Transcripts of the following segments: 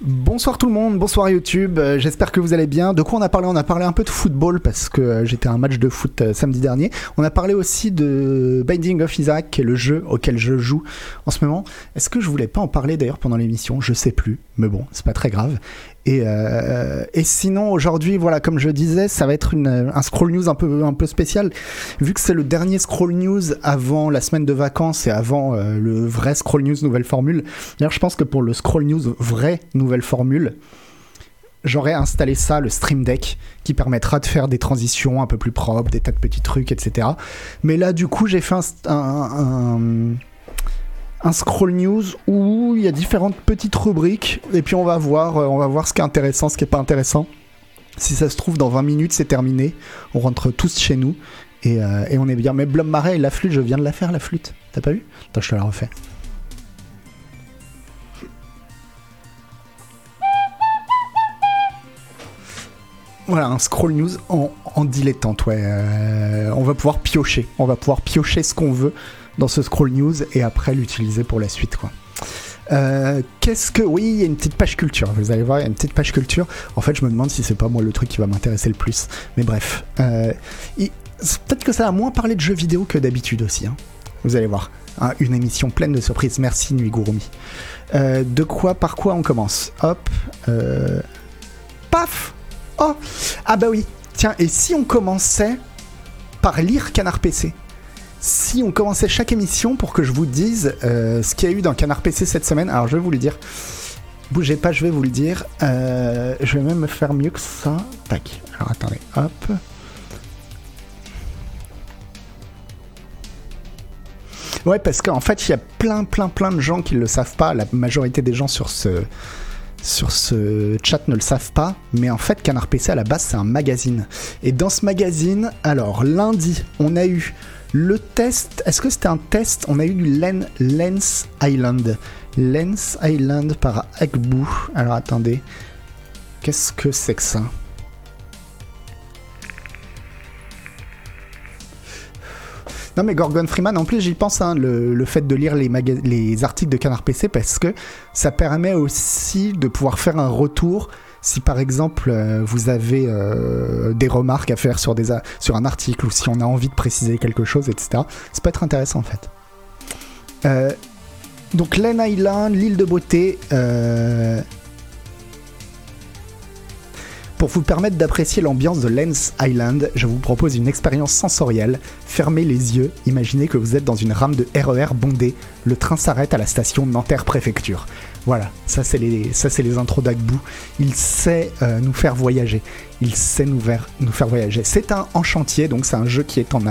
Bonsoir tout le monde, bonsoir YouTube, euh, j'espère que vous allez bien. De quoi on a parlé? On a parlé un peu de football parce que euh, j'étais à un match de foot euh, samedi dernier. On a parlé aussi de Binding of Isaac, qui est le jeu auquel je joue en ce moment. Est-ce que je voulais pas en parler d'ailleurs pendant l'émission? Je sais plus, mais bon, c'est pas très grave. Et, euh, et sinon, aujourd'hui, voilà, comme je disais, ça va être un scroll news un peu, spécial. Vu que c'est le dernier scroll news avant la semaine de vacances et avant euh, le vrai scroll news nouvelle formule. D'ailleurs, je pense que pour le scroll news vraie nouvelle formule, j'aurais installé ça, le Stream Deck, qui permettra de faire des transitions un peu plus propres, des tas de petits trucs, etc. Mais là, du coup, j'ai fait un un scroll news où il y a différentes petites rubriques et puis on va voir, euh, on va voir ce qui est intéressant, ce qui est pas intéressant. Si ça se trouve dans 20 minutes c'est terminé, on rentre tous chez nous et, euh, on est bien. Mais Blum Marais la flûte, je viens de la faire la flûte. T'as pas vu? Attends, je te la refais. Voilà, un scroll news en, en dilettante, ouais. Euh, on va pouvoir piocher. On va pouvoir piocher ce qu'on veut dans ce scroll news et après l'utiliser pour la suite, quoi. Euh, Qu'est-ce que. Oui, il y a une petite page culture. Vous allez voir, il y a une petite page culture. En fait, je me demande si c'est pas moi le truc qui va m'intéresser le plus. Mais bref. Euh, Peut-être que ça a moins parlé de jeux vidéo que d'habitude aussi. hein. Vous allez voir. Hein, une émission pleine de surprises. Merci, Nuit Gurumi. Euh, de quoi, par quoi on commence? Hop. euh, Paf Oh Ah bah oui. Tiens, et si on commençait par lire Canard PC si on commençait chaque émission pour que je vous dise euh, ce qu'il y a eu dans Canard PC cette semaine, alors je vais vous le dire. Bougez pas, je vais vous le dire. Euh, je vais même faire mieux que ça. Tac. Alors attendez, hop. Ouais, parce qu'en fait, il y a plein, plein, plein de gens qui ne le savent pas. La majorité des gens sur ce, sur ce chat ne le savent pas. Mais en fait, Canard PC à la base, c'est un magazine. Et dans ce magazine, alors lundi, on a eu le test, est-ce que c'était un test? On a eu du Len, Lens Island. Lens Island par Agbu. Alors attendez. Qu'est-ce que c'est que ça? Non mais Gorgon Freeman, en plus j'y pense, hein, le, fait de lire les, les articles de Canard PC parce que ça permet aussi de pouvoir faire un retour si par exemple euh, vous avez euh, des remarques à faire sur, un article ou si on a envie de préciser quelque chose, etc. Ça peut être intéressant en fait. Euh, donc Len Island, l'île de beauté, pour vous permettre d'apprécier l'ambiance de Lens Island, je vous propose une expérience sensorielle. Fermez les yeux, imaginez que vous êtes dans une rame de RER bondée. Le train s'arrête à la station Nanterre Préfecture. Voilà, ça c'est les, ça c'est intros d'Agbu. Il sait euh, nous faire voyager. Il sait nous faire, voyager. C'est un en chantier, donc c'est un jeu qui est en,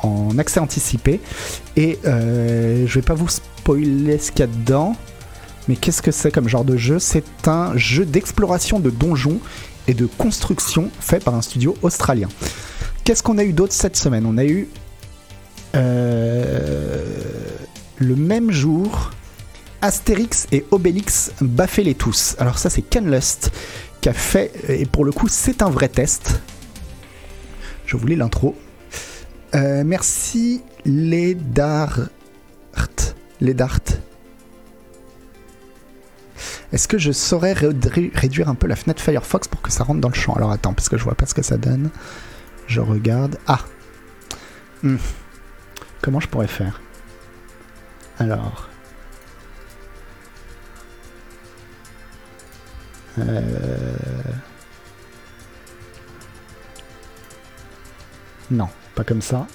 en accès anticipé. Et euh, je vais pas vous spoiler ce qu'il y a dedans. Mais qu'est-ce que c'est comme genre de jeu? C'est un jeu d'exploration de donjons et de construction fait par un studio australien. Qu'est-ce qu'on a eu d'autre cette semaine? On a eu euh, le même jour Astérix et Obélix baffer les tous. Alors ça c'est Ken Lust qui a fait et pour le coup c'est un vrai test. Je voulais l'intro. Euh, merci les Dart. Les Dart. Est-ce que je saurais réduire un peu la fenêtre Firefox pour que ça rentre dans le champ? Alors attends, parce que je vois pas ce que ça donne. Je regarde. Ah Hmm. Comment je pourrais faire? Alors. Euh... Non, pas comme ça.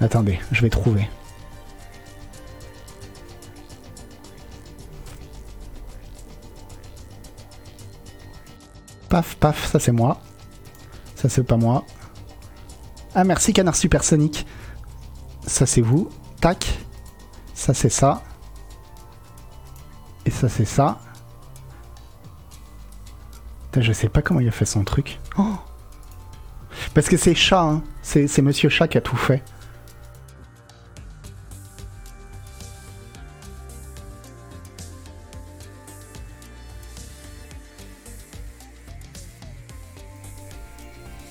Attendez, je vais trouver. Paf, paf, ça c'est moi. Ça c'est pas moi. Ah merci Canard Supersonique. Ça c'est vous. Tac. Ça c'est ça. Et ça c'est ça. Je sais pas comment il a fait son truc. Oh Parce que c'est chat, hein. C'est c'est Monsieur Chat qui a tout fait.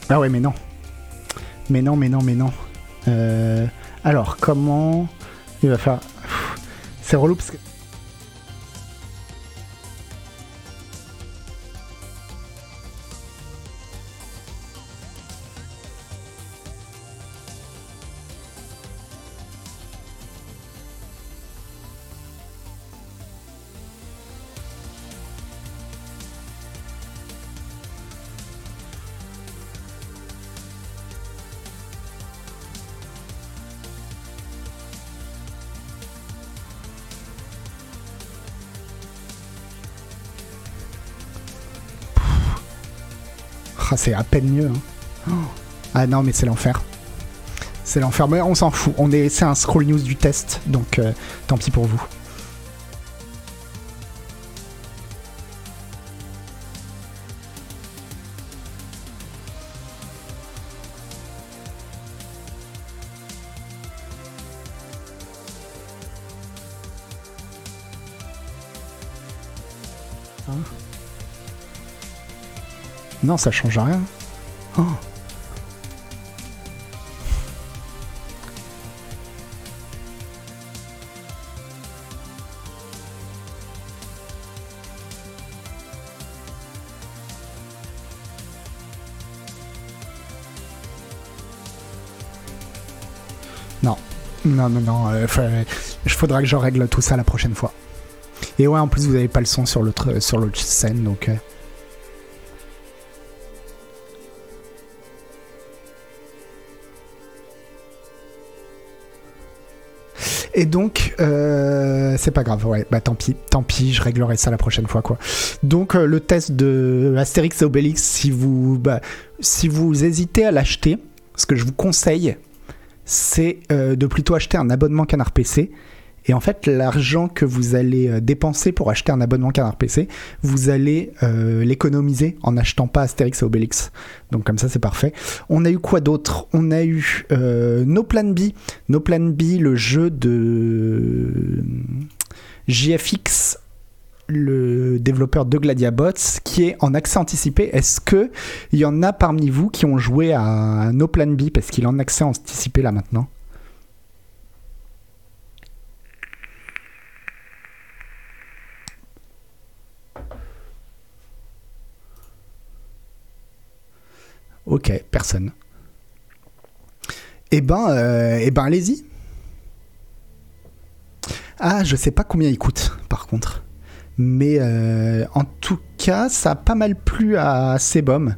Ah ouais, mais non. Mais non, mais non, mais non. Euh, alors, comment Il va faire? C'est relou parce que. C'est à peine mieux. hein. Ah non, mais c'est l'enfer. C'est l'enfer. On s'en fout. On est, c'est un scroll news du test, donc euh, tant pis pour vous. Non, ça change rien. Oh. Non, non, non, non. euh, Il faudra que je règle tout ça la prochaine fois. Et ouais, en plus, vous avez pas le son sur l'autre scène, donc. euh. Et donc, euh, c'est pas grave, ouais, bah tant pis, tant pis, je réglerai ça la prochaine fois, quoi. Donc, euh, le test de Astérix et Obélix, si vous, bah, si vous hésitez à l'acheter, ce que je vous conseille, c'est euh, de plutôt acheter un abonnement Canard PC. Et en fait, l'argent que vous allez euh, dépenser pour acheter un abonnement Canard PC, vous allez euh, l'économiser en n'achetant pas Astérix et Obélix. Donc comme ça, c'est parfait. On a eu quoi d'autre? On a eu euh, No Plan B. No Plan B, le jeu de JFX, le développeur de Gladiabots, qui est en accès anticipé. Est-ce que il y en a parmi vous qui ont joué à No Plan B? Parce qu'il est en accès anticipé là maintenant Ok, personne. Eh ben, euh, eh ben, allez-y. Ah, je sais pas combien il coûte, par contre. Mais euh, en tout cas, ça a pas mal plu à Sebum.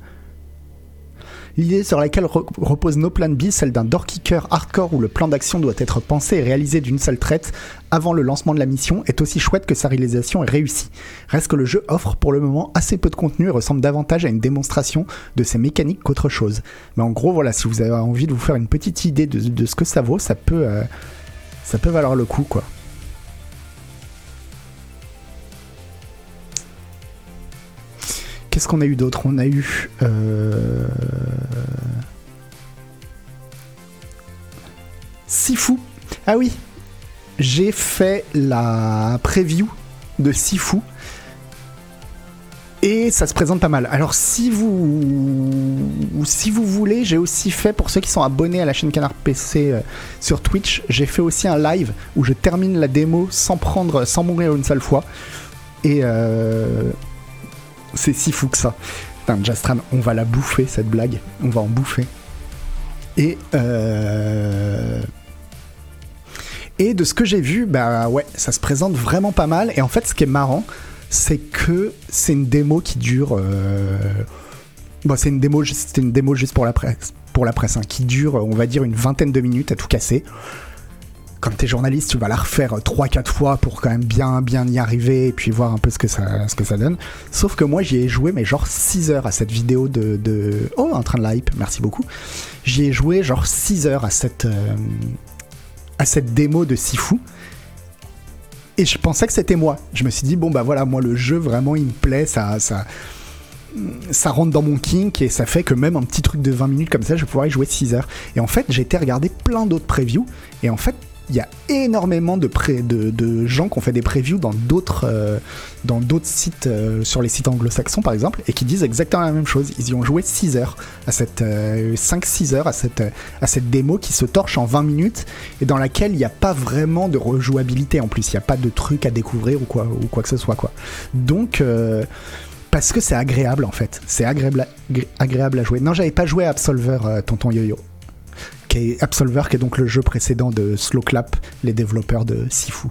L'idée sur laquelle re- repose No Plan B, celle d'un door kicker hardcore où le plan d'action doit être pensé et réalisé d'une seule traite avant le lancement de la mission, est aussi chouette que sa réalisation est réussie. Reste que le jeu offre pour le moment assez peu de contenu et ressemble davantage à une démonstration de ses mécaniques qu'autre chose. Mais en gros, voilà, si vous avez envie de vous faire une petite idée de, ce que ça vaut, ça peut, euh, ça peut valoir le coup, quoi. Qu'est-ce qu'on a eu d'autre On a eu. euh, Sifu. Ah oui, j'ai fait la preview de Sifu. Et ça se présente pas mal. Alors si vous si vous voulez, j'ai aussi fait pour ceux qui sont abonnés à la chaîne Canard PC euh, sur Twitch, j'ai fait aussi un live où je termine la démo sans prendre sans mourir une seule fois. Et euh, c'est si fou que ça. Putain, Jastram, on va la bouffer cette blague. On va en bouffer. Et euh... Et de ce que j'ai vu, bah ouais, ça se présente vraiment pas mal. Et en fait, ce qui est marrant, c'est que c'est une démo qui dure. euh, c'est une démo, c'était une démo juste pour la presse, pour la presse, hein, qui dure, on va dire, une vingtaine de minutes à tout casser. Comme t'es journaliste, tu vas la refaire 3-4 fois pour quand même bien, bien y arriver et puis voir un peu ce que ça, ce que ça donne. Sauf que moi, j'y ai joué, mais genre 6 heures à cette vidéo de. Oh, un train de la hype, merci beaucoup. J'y ai joué genre 6 heures à cette, euh, à cette démo de Sifu. Et je pensais que c'était moi. Je me suis dit, bon, bah voilà, moi, le jeu, vraiment, il me plaît, ça. ça ça rentre dans mon kink et ça fait que même un petit truc de 20 minutes comme ça, je vais pouvoir y jouer 6 heures. Et en fait, j'ai été regarder plein d'autres previews et en fait, il y a énormément de, gens qui ont fait des previews dans d'autres euh, sites, euh, sur les sites anglo-saxons par exemple, et qui disent exactement la même chose. Ils y ont joué 6 heures, à cette 5-6 heures à cette, démo qui se torche en 20 minutes et dans laquelle il n'y a pas vraiment de rejouabilité en plus. Il n'y a pas de truc à découvrir ou quoi, que ce soit. Quoi. Donc parce que c'est agréable en fait. C'est agréable, à jouer. Non, j'avais pas joué à Absolver, euh, tonton Yo-Yo. Qui est Absolver, qui est donc le jeu précédent de Slowclap, les développeurs de Sifu.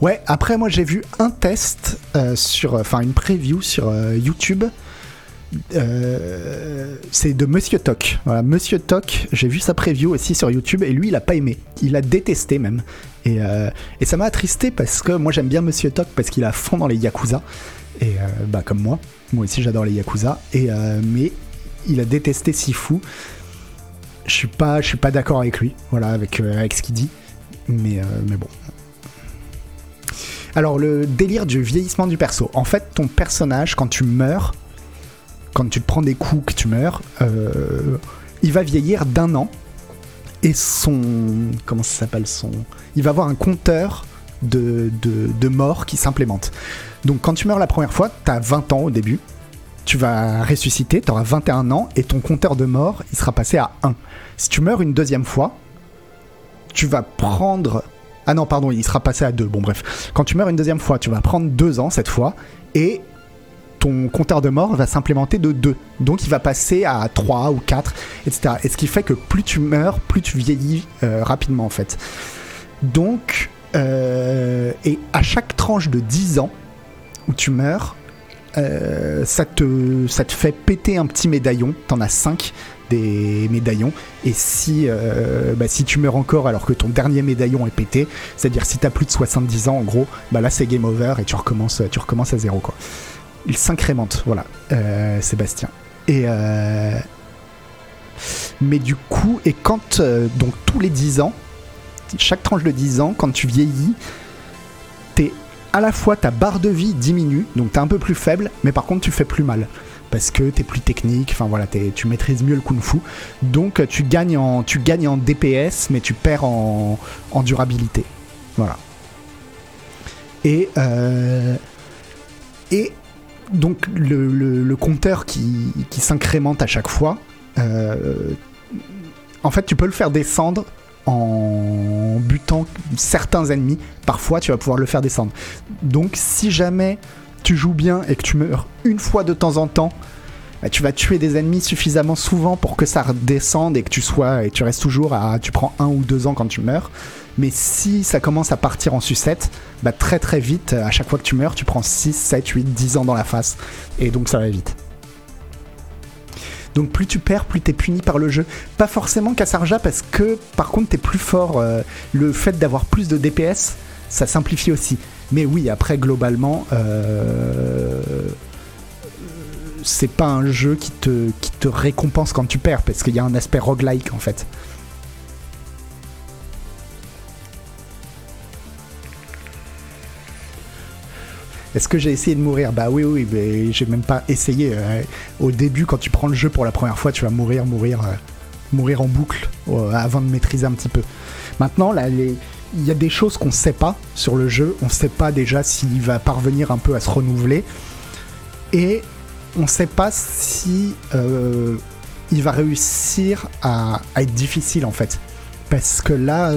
Ouais, après moi j'ai vu un test euh, sur, enfin une preview sur euh, YouTube. c'est de Monsieur Toc. Voilà, Monsieur Toc, j'ai vu sa preview aussi sur YouTube et lui il a pas aimé. Il a détesté même. Euh, et, ça m'a attristé parce que moi j'aime bien Monsieur Toc parce qu'il a fond dans les Yakuza. Et euh, bah comme moi, moi aussi j'adore les Yakuza. Et, euh, mais il a détesté Sifu. Je suis pas, je suis pas d'accord avec lui, voilà, avec, avec ce qu'il dit. Mais, mais bon. Alors le délire du vieillissement du perso. En fait, ton personnage, quand tu meurs, quand tu te prends des coups que tu meurs, il va vieillir d'un an et son. Comment ça s'appelle son. Il va avoir un compteur de, de, morts qui s'implémente. Donc quand tu meurs la première fois, tu as 20 ans au début. Tu vas ressusciter, tu auras 21 ans et ton compteur de mort, il sera passé à 1. Si tu meurs une deuxième fois, tu vas prendre. Ah non, pardon, il sera passé à 2. Bon, bref. Quand tu meurs une deuxième fois, tu vas prendre 2 ans cette fois et ton compteur de mort va s'implémenter de 2. Donc il va passer à 3 ou 4, etc. Et ce qui fait que plus tu meurs, plus tu vieillis euh, rapidement en fait. Donc, euh, et à chaque tranche de 10 ans où tu meurs, euh, ça, te, ça te fait péter un petit médaillon. T'en as 5 des médaillons. Et si, bah, si tu meurs encore alors que ton dernier médaillon est pété, c'est-à-dire si t'as plus de 70 ans en gros, bah là c'est game over et tu recommences, tu recommences à zéro quoi il s'incrémente, voilà, euh, Sébastien. Et euh, mais du coup, et quand euh, donc tous les 10 ans, chaque tranche de 10 ans, quand tu vieillis, t'es à la fois ta barre de vie diminue, donc t'es un peu plus faible, mais par contre tu fais plus mal. Parce que t'es plus technique, enfin voilà, tu maîtrises mieux le kung-fu, donc tu gagnes en tu gagnes en DPS, mais tu perds en, en durabilité, voilà. Et et donc le, compteur qui, s'incrémente à chaque fois, euh, en fait tu peux le faire descendre en butant certains ennemis. Parfois tu vas pouvoir le faire descendre. Donc si jamais tu joues bien et que tu meurs une fois de temps en temps, bah, tu vas tuer des ennemis suffisamment souvent pour que ça redescende et que tu sois et tu restes toujours à tu prends un ou deux ans quand tu meurs. Mais si ça commence à partir en sucette, bah très très vite, à chaque fois que tu meurs, tu prends 6, 7, 8, 10 ans dans la face. Et donc ça va vite. Donc plus tu perds, plus t'es puni par le jeu. Pas forcément Kassarja parce que par contre t'es plus fort. Euh, le fait d'avoir plus de DPS, ça simplifie aussi. Mais oui, après globalement, euh, c'est pas un jeu qui te, qui te récompense quand tu perds parce qu'il y a un aspect roguelike en fait. Est-ce que j'ai essayé de mourir Bah oui, oui, mais j'ai même pas essayé. Euh, au début, quand tu prends le jeu pour la première fois, tu vas mourir, mourir, euh, mourir en boucle euh, avant de maîtriser un petit peu. Maintenant, là, il y a des choses qu'on sait pas sur le jeu. On sait pas déjà s'il va parvenir un peu à se renouveler. Et on sait pas si il va réussir à, être difficile en fait. Parce que là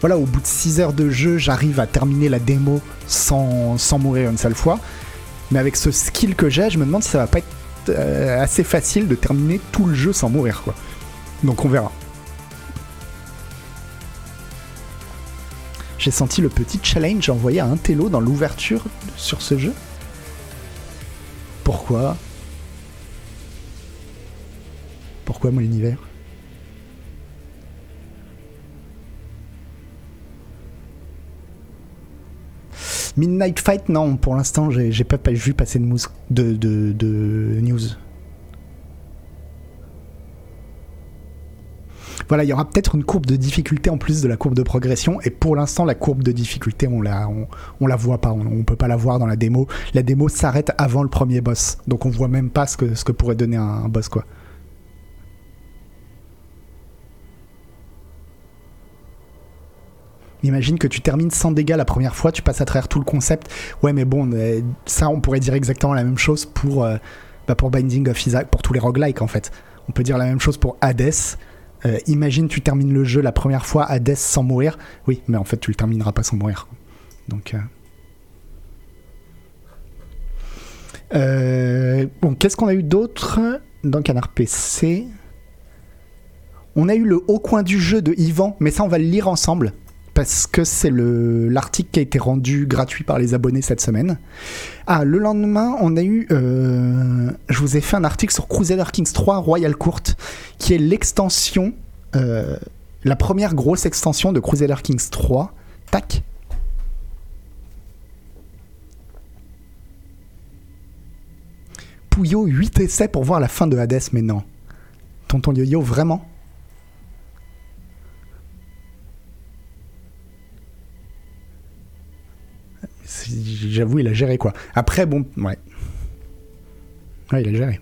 voilà, au bout de 6 heures de jeu, j'arrive à terminer la démo sans, mourir une seule fois. Mais avec ce skill que j'ai, je me demande si ça va pas être euh, assez facile de terminer tout le jeu sans mourir, quoi. Donc on verra. J'ai senti le petit challenge envoyé à un dans l'ouverture sur ce jeu. Pourquoi? Pourquoi mon univers? Midnight Fight, non, pour l'instant, j'ai pas vu passer de, de, news. Voilà, il y aura peut-être une courbe de difficulté en plus de la courbe de progression. Et pour l'instant, la courbe de difficulté, on la, on, la voit pas. On, peut pas la voir dans la démo. La démo s'arrête avant le premier boss. Donc on voit même pas ce que, ce que pourrait donner un boss, quoi. Imagine que tu termines sans dégâts la première fois, tu passes à travers tout le concept. Ouais, mais bon, euh, ça, on pourrait dire exactement la même chose pour, euh, bah, pour Binding of Isaac, pour tous les roguelikes en fait. On peut dire la même chose pour Hades. Euh, imagine, tu termines le jeu la première fois, Hades sans mourir. Oui, mais en fait, tu le termineras pas sans mourir. Donc. bon, qu'est-ce qu'on a eu d'autre dans Canard PC On a eu le haut coin du jeu de Yvan, mais ça, on va le lire ensemble parce que c'est l'article qui a été rendu gratuit par les abonnés cette semaine. Ah, le lendemain, on a eu. Euh, je vous ai fait un article sur Crusader Kings 3 Royal Court, qui est l'extension, euh, la première grosse extension de Crusader Kings 3. Tac. Pouillot, 8 essais pour voir la fin de Hades, mais non. Tonton Yo-Yo, vraiment? J'avoue, il a géré quoi. Après, bon, ouais. Ouais, il a géré.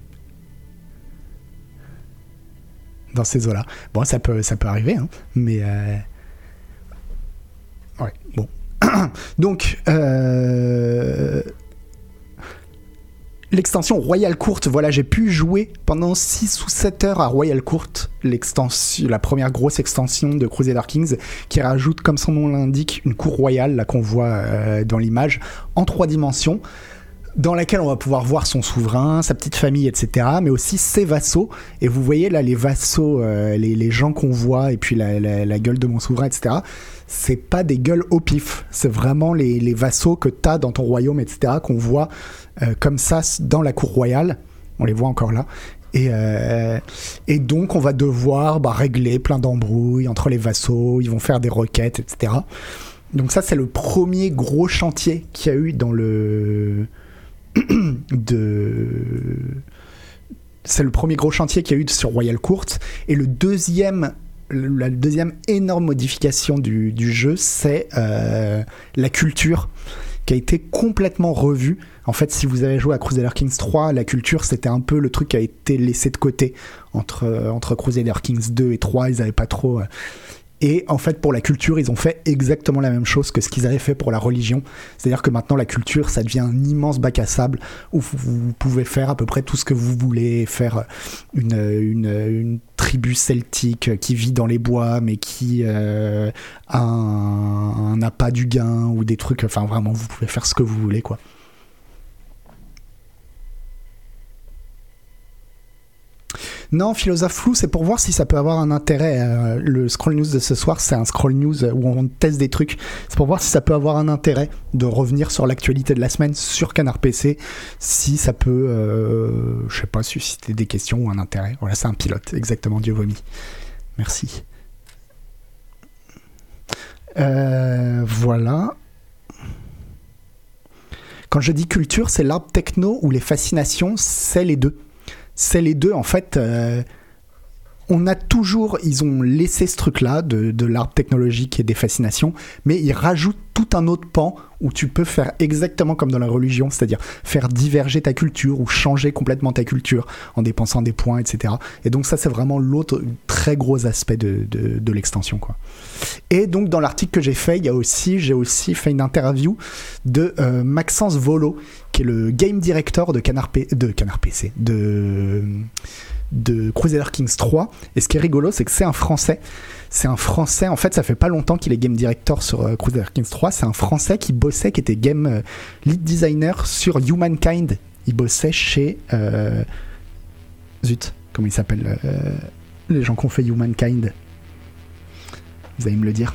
Dans ces eaux-là. Bon, ça peut, ça peut arriver, hein, mais. Euh... Ouais, bon. Donc, euh l'extension Royal Court, voilà, j'ai pu jouer pendant 6 ou 7 heures à Royal Court, la première grosse extension de Crusader Kings, qui rajoute, comme son nom l'indique, une cour royale, là qu'on voit euh, dans l'image, en trois dimensions dans laquelle on va pouvoir voir son souverain, sa petite famille, etc., mais aussi ses vassaux. Et vous voyez là les vassaux, euh, les, gens qu'on voit, et puis la, gueule de mon souverain, etc., c'est pas des gueules au pif, c'est vraiment les, vassaux que tu as dans ton royaume, etc., qu'on voit comme ça dans la cour royale. On les voit encore là. Et, euh, et donc, on va devoir bah, régler plein d'embrouilles entre les vassaux, ils vont faire des requêtes, etc. Donc ça, c'est le premier gros chantier qu'il y a eu dans le... de... C'est le premier gros chantier qu'il y a eu sur Royal Court. Et le deuxième la deuxième énorme modification du, jeu, c'est euh, la culture qui a été complètement revue. En fait, si vous avez joué à Crusader Kings 3, la culture, c'était un peu le truc qui a été laissé de côté entre, euh, entre Crusader Kings 2 et 3. Ils n'avaient pas trop... Et en fait, pour la culture, ils ont fait exactement la même chose que ce qu'ils avaient fait pour la religion. C'est-à-dire que maintenant, la culture, ça devient un immense bac à sable où vous pouvez faire à peu près tout ce que vous voulez, faire une, une, tribu celtique qui vit dans les bois, mais qui euh, a un, un du gain ou des trucs. Enfin, vraiment, vous pouvez faire ce que vous voulez, quoi. Non, philosophe flou, c'est pour voir si ça peut avoir un intérêt. Euh, le scroll news de ce soir, c'est un scroll news où on teste des trucs. C'est pour voir si ça peut avoir un intérêt de revenir sur l'actualité de la semaine sur Canard PC, si ça peut, euh, je sais pas, susciter des questions ou un intérêt. Voilà, c'est un pilote, exactement, Dieu vomi. Merci. Euh, voilà. Quand je dis culture, c'est l'arbre techno ou les fascinations, c'est les deux c'est les deux en fait. On a toujours, ils ont laissé ce truc-là de, l'arbre technologique et des fascinations, mais ils rajoutent tout un autre pan où tu peux faire exactement comme dans la religion, c'est-à-dire faire diverger ta culture ou changer complètement ta culture en dépensant des points, etc. Et donc ça, c'est vraiment l'autre très gros aspect de, l'extension. Et donc dans l'article que j'ai fait, il y a aussi, j'ai aussi fait une interview de euh, Maxence Volo, qui est le game director de Canard, de Canard PC, de de Crusader Kings 3. Et ce qui est rigolo, c'est que c'est un Français. C'est un Français, en fait, ça fait pas longtemps qu'il est game director sur euh, Crusader Kings 3. C'est un Français qui bossait, qui était game euh, lead designer sur Humankind. Il bossait chez. Euh, zut, comment il s'appelle Les gens qui ont fait Humankind. Vous allez me le dire.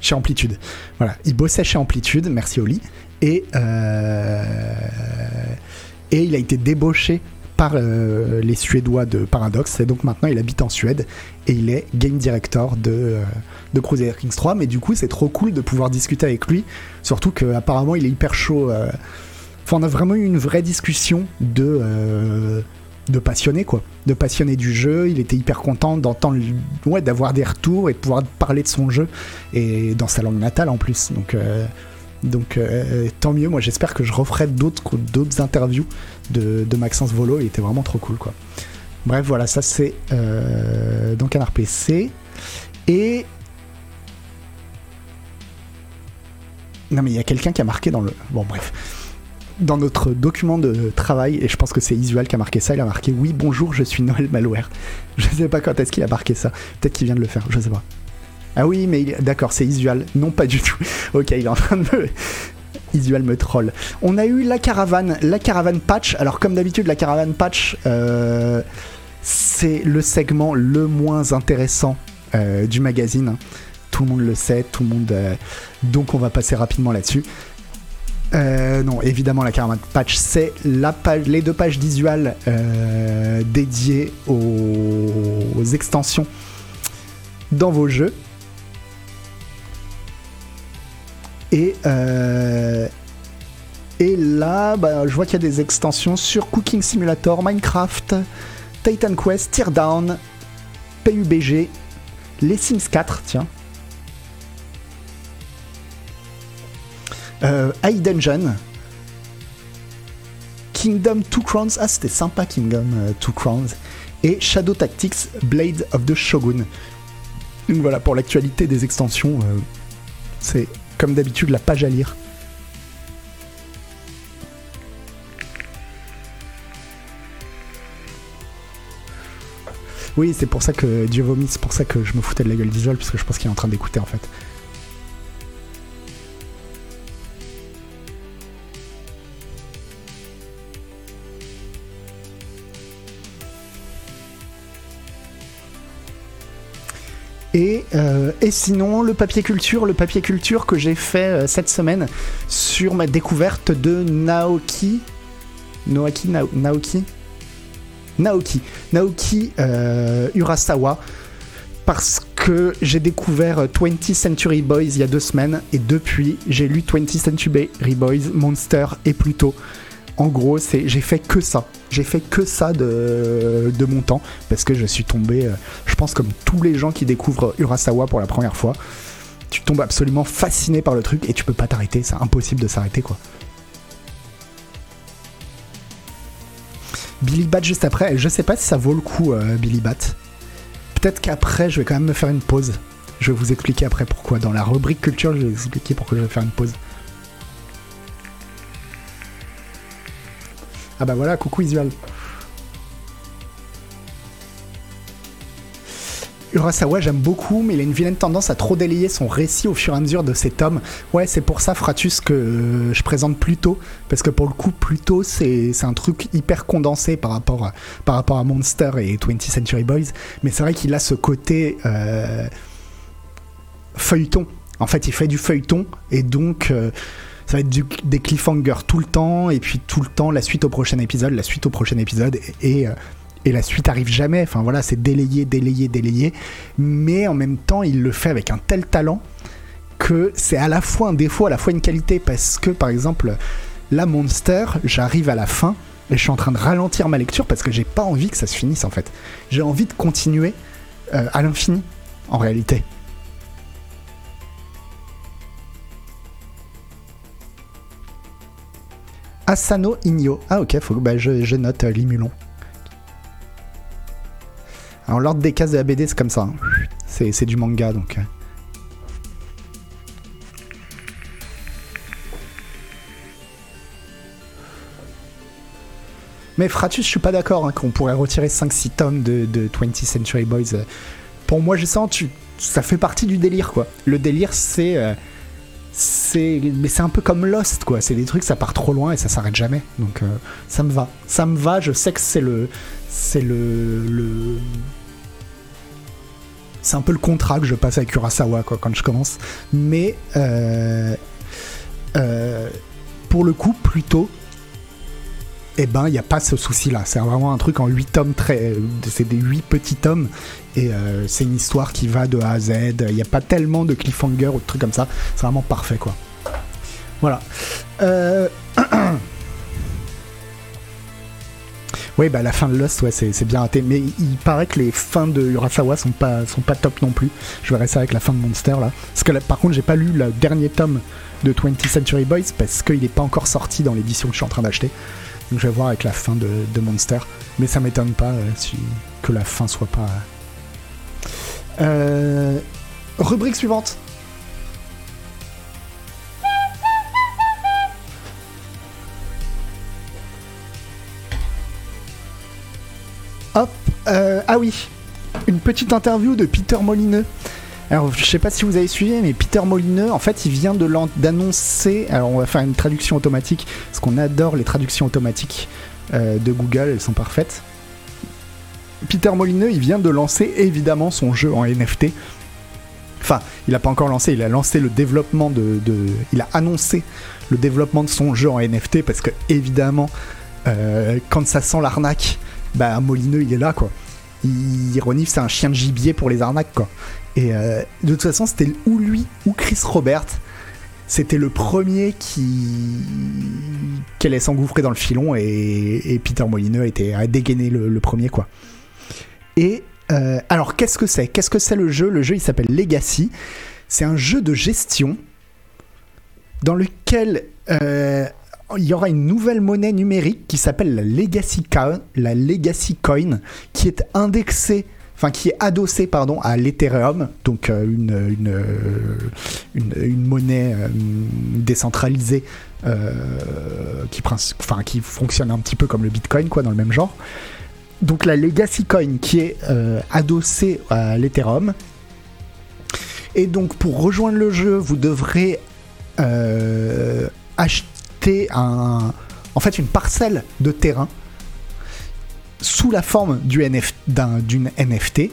Chez Amplitude. Voilà, il bossait chez Amplitude, merci Oli. Et et il a été débauché par euh, les Suédois de Paradox. Et donc maintenant, il habite en Suède et il est game director de, euh, de Crusader Kings 3. Mais du coup, c'est trop cool de pouvoir discuter avec lui. Surtout qu'apparemment, il est hyper chaud. Euh. Enfin, on a vraiment eu une vraie discussion de, de passionnés, quoi. De passionnés du jeu. Il était hyper content d'entendre, ouais, d'avoir des retours et de pouvoir parler de son jeu. Et dans sa langue natale en plus. Donc donc euh, tant mieux, moi j'espère que je referai d'autres, d'autres interviews de, Maxence Volo, il était vraiment trop cool quoi. Bref voilà, ça c'est euh, dans Canard PC. Et non mais il y a quelqu'un qui a marqué dans le bon bref dans notre document de travail, et je pense que c'est Isual qui a marqué ça, il a marqué Oui, bonjour, je suis Noël Malware. Je sais pas quand est-ce qu'il a marqué ça. Peut-être qu'il vient de le faire, je sais pas. Ah oui, mais d'accord, c'est Isual. Non, pas du tout. Ok, il est en train de me. Isual me troll. On a eu la caravane, la caravane patch. Alors, comme d'habitude, la caravane patch, euh, c'est le segment le moins intéressant euh, du magazine. Tout le monde le sait, tout le monde. Euh, donc, on va passer rapidement là-dessus. Non, évidemment, la caravane patch, c'est les deux pages visuales euh, dédiées aux, extensions dans vos jeux. Et, euh, et là, bah, je vois qu'il y a des extensions sur Cooking Simulator, Minecraft, Titan Quest, Teardown, PUBG, les Sims 4, tiens. Euh, Dungeon, Kingdom Two Crowns, ah c'était sympa Kingdom euh, Two Crowns, et Shadow Tactics Blade of the Shogun. Donc voilà, pour l'actualité des extensions, euh, c'est comme d'habitude la page à lire. Oui, c'est pour ça que Dieu vomit, c'est pour ça que je me foutais de la gueule d'Isol, parce que je pense qu'il est en train d'écouter en fait. Euh, et, sinon, le papier culture, le papier culture que j'ai fait euh, cette semaine sur ma découverte de Naoki. Naoki Naoki? Naoki. Naoki euh, Urasawa. Parce que j'ai découvert 20th Century Boys il y a deux semaines et depuis j'ai lu 20th Century Boys, Monster et Pluto. En gros, c'est j'ai fait que ça. J'ai fait que ça de, mon temps parce que je suis tombé, euh, je pense comme tous les gens qui découvrent Urasawa pour la première fois, tu tombes absolument fasciné par le truc et tu peux pas t'arrêter. C'est impossible de s'arrêter quoi. Billy Bat juste après, je sais pas si ça vaut le coup euh, Billy Bat. Peut-être qu'après je vais quand même me faire une pause. Je vais vous expliquer après pourquoi. Dans la rubrique culture, je vais vous expliquer pourquoi je vais faire une pause. Ah bah voilà, coucou Isual. Urasawa, j'aime beaucoup, mais il a une vilaine tendance à trop délayer son récit au fur et à mesure de ses tomes. Ouais, c'est pour ça, Fratus, que euh, je présente Pluto, parce que pour le coup, Pluto, c'est un truc hyper condensé par rapport, à, par rapport à Monster et 20th Century Boys, mais c'est vrai qu'il a ce côté euh, feuilleton. En fait, il fait du feuilleton, et donc... Euh, ça va être des cliffhangers tout le temps, et puis tout le temps la suite au prochain épisode, la suite au prochain épisode, et, euh, la suite arrive jamais. Enfin voilà, c'est délayé, délayé, délayé. Mais en même temps, il le fait avec un tel talent que c'est à la fois un défaut, à la fois une qualité, parce que par exemple, la Monster, j'arrive à la fin, et je suis en train de ralentir ma lecture parce que j'ai pas envie que ça se finisse en fait. J'ai envie de continuer euh, à l'infini, en réalité. Asano Inyo. Ah ok, faut, bah, je, note euh, Limulon. Alors l'ordre des cases de la BD c'est comme ça. Hein. C'est du manga donc. Euh. Mais Fratus, je suis pas d'accord hein, qu'on pourrait retirer 5-6 tomes de, 20th Century Boys. Pour moi, je sens, tu, ça fait partie du délire quoi. Le délire c'est. Euh, mais c'est un peu comme Lost quoi. C'est des trucs ça part trop loin et ça s'arrête jamais. Donc euh, ça me va. Ça me va je sais que c'est le c'est le, le... c'est un peu le contrat que je passe avec Urasawa quoi quand je commence. Mais euh, euh, pour le coup plutôt eh ben, il n'y a pas ce souci-là. C'est vraiment un truc en 8 tomes, très, c'est des 8 petits tomes, et euh, c'est une histoire qui va de A à Z. Il n'y a pas tellement de cliffhanger ou de trucs comme ça. C'est vraiment parfait, quoi. Voilà. Euh... oui, bah la fin de Lost, ouais, c'est bien raté. Mais il paraît que les fins de Urasawa sont pas, sont pas top non plus. Je verrai ça avec la fin de Monster, là. Parce que par contre, j'ai pas lu le dernier tome de 20th Century Boys parce qu'il n'est pas encore sorti dans l'édition que je suis en train d'acheter. Donc je vais voir avec la fin de, Monster. Mais ça m'étonne pas euh, que la fin soit pas. Euh, rubrique suivante. Hop, euh, ah oui, une petite interview de Peter Molineux. Alors, je sais pas si vous avez suivi, mais Peter Molineux, en fait, il vient de d'annoncer. Alors, on va faire une traduction automatique, parce qu'on adore les traductions automatiques euh, de Google, elles sont parfaites. Peter Molineux, il vient de lancer évidemment son jeu en NFT. Enfin, il n'a pas encore lancé, il a lancé le développement de, Il a annoncé le développement de son jeu en NFT parce que, évidemment, euh, quand ça sent l'arnaque, bah Molineux il est là quoi. Il, renifle, c'est un chien de gibier pour les arnaques quoi. Et euh, de toute façon, c'était ou lui ou Chris Robert. C'était le premier qui, allait s'engouffrer dans le filon et, Peter Molineux a, a dégainé le, premier quoi. Et euh, alors qu'est-ce que c'est? Qu'est-ce que c'est le jeu? Le jeu il s'appelle Legacy. C'est un jeu de gestion dans lequel euh, il y aura une nouvelle monnaie numérique qui s'appelle la Legacy la Legacy Coin, qui est indexée, enfin qui est adossée pardon à l'Ethereum, donc euh, une, une, monnaie euh, décentralisée euh, qui, fonctionne un petit peu comme le Bitcoin, quoi, dans le même genre. Donc la Legacy Coin qui est adossée à l'Ethereum. Et donc pour rejoindre le jeu, vous devrez acheter en fait une parcelle de terrain sous la forme d'une NFT.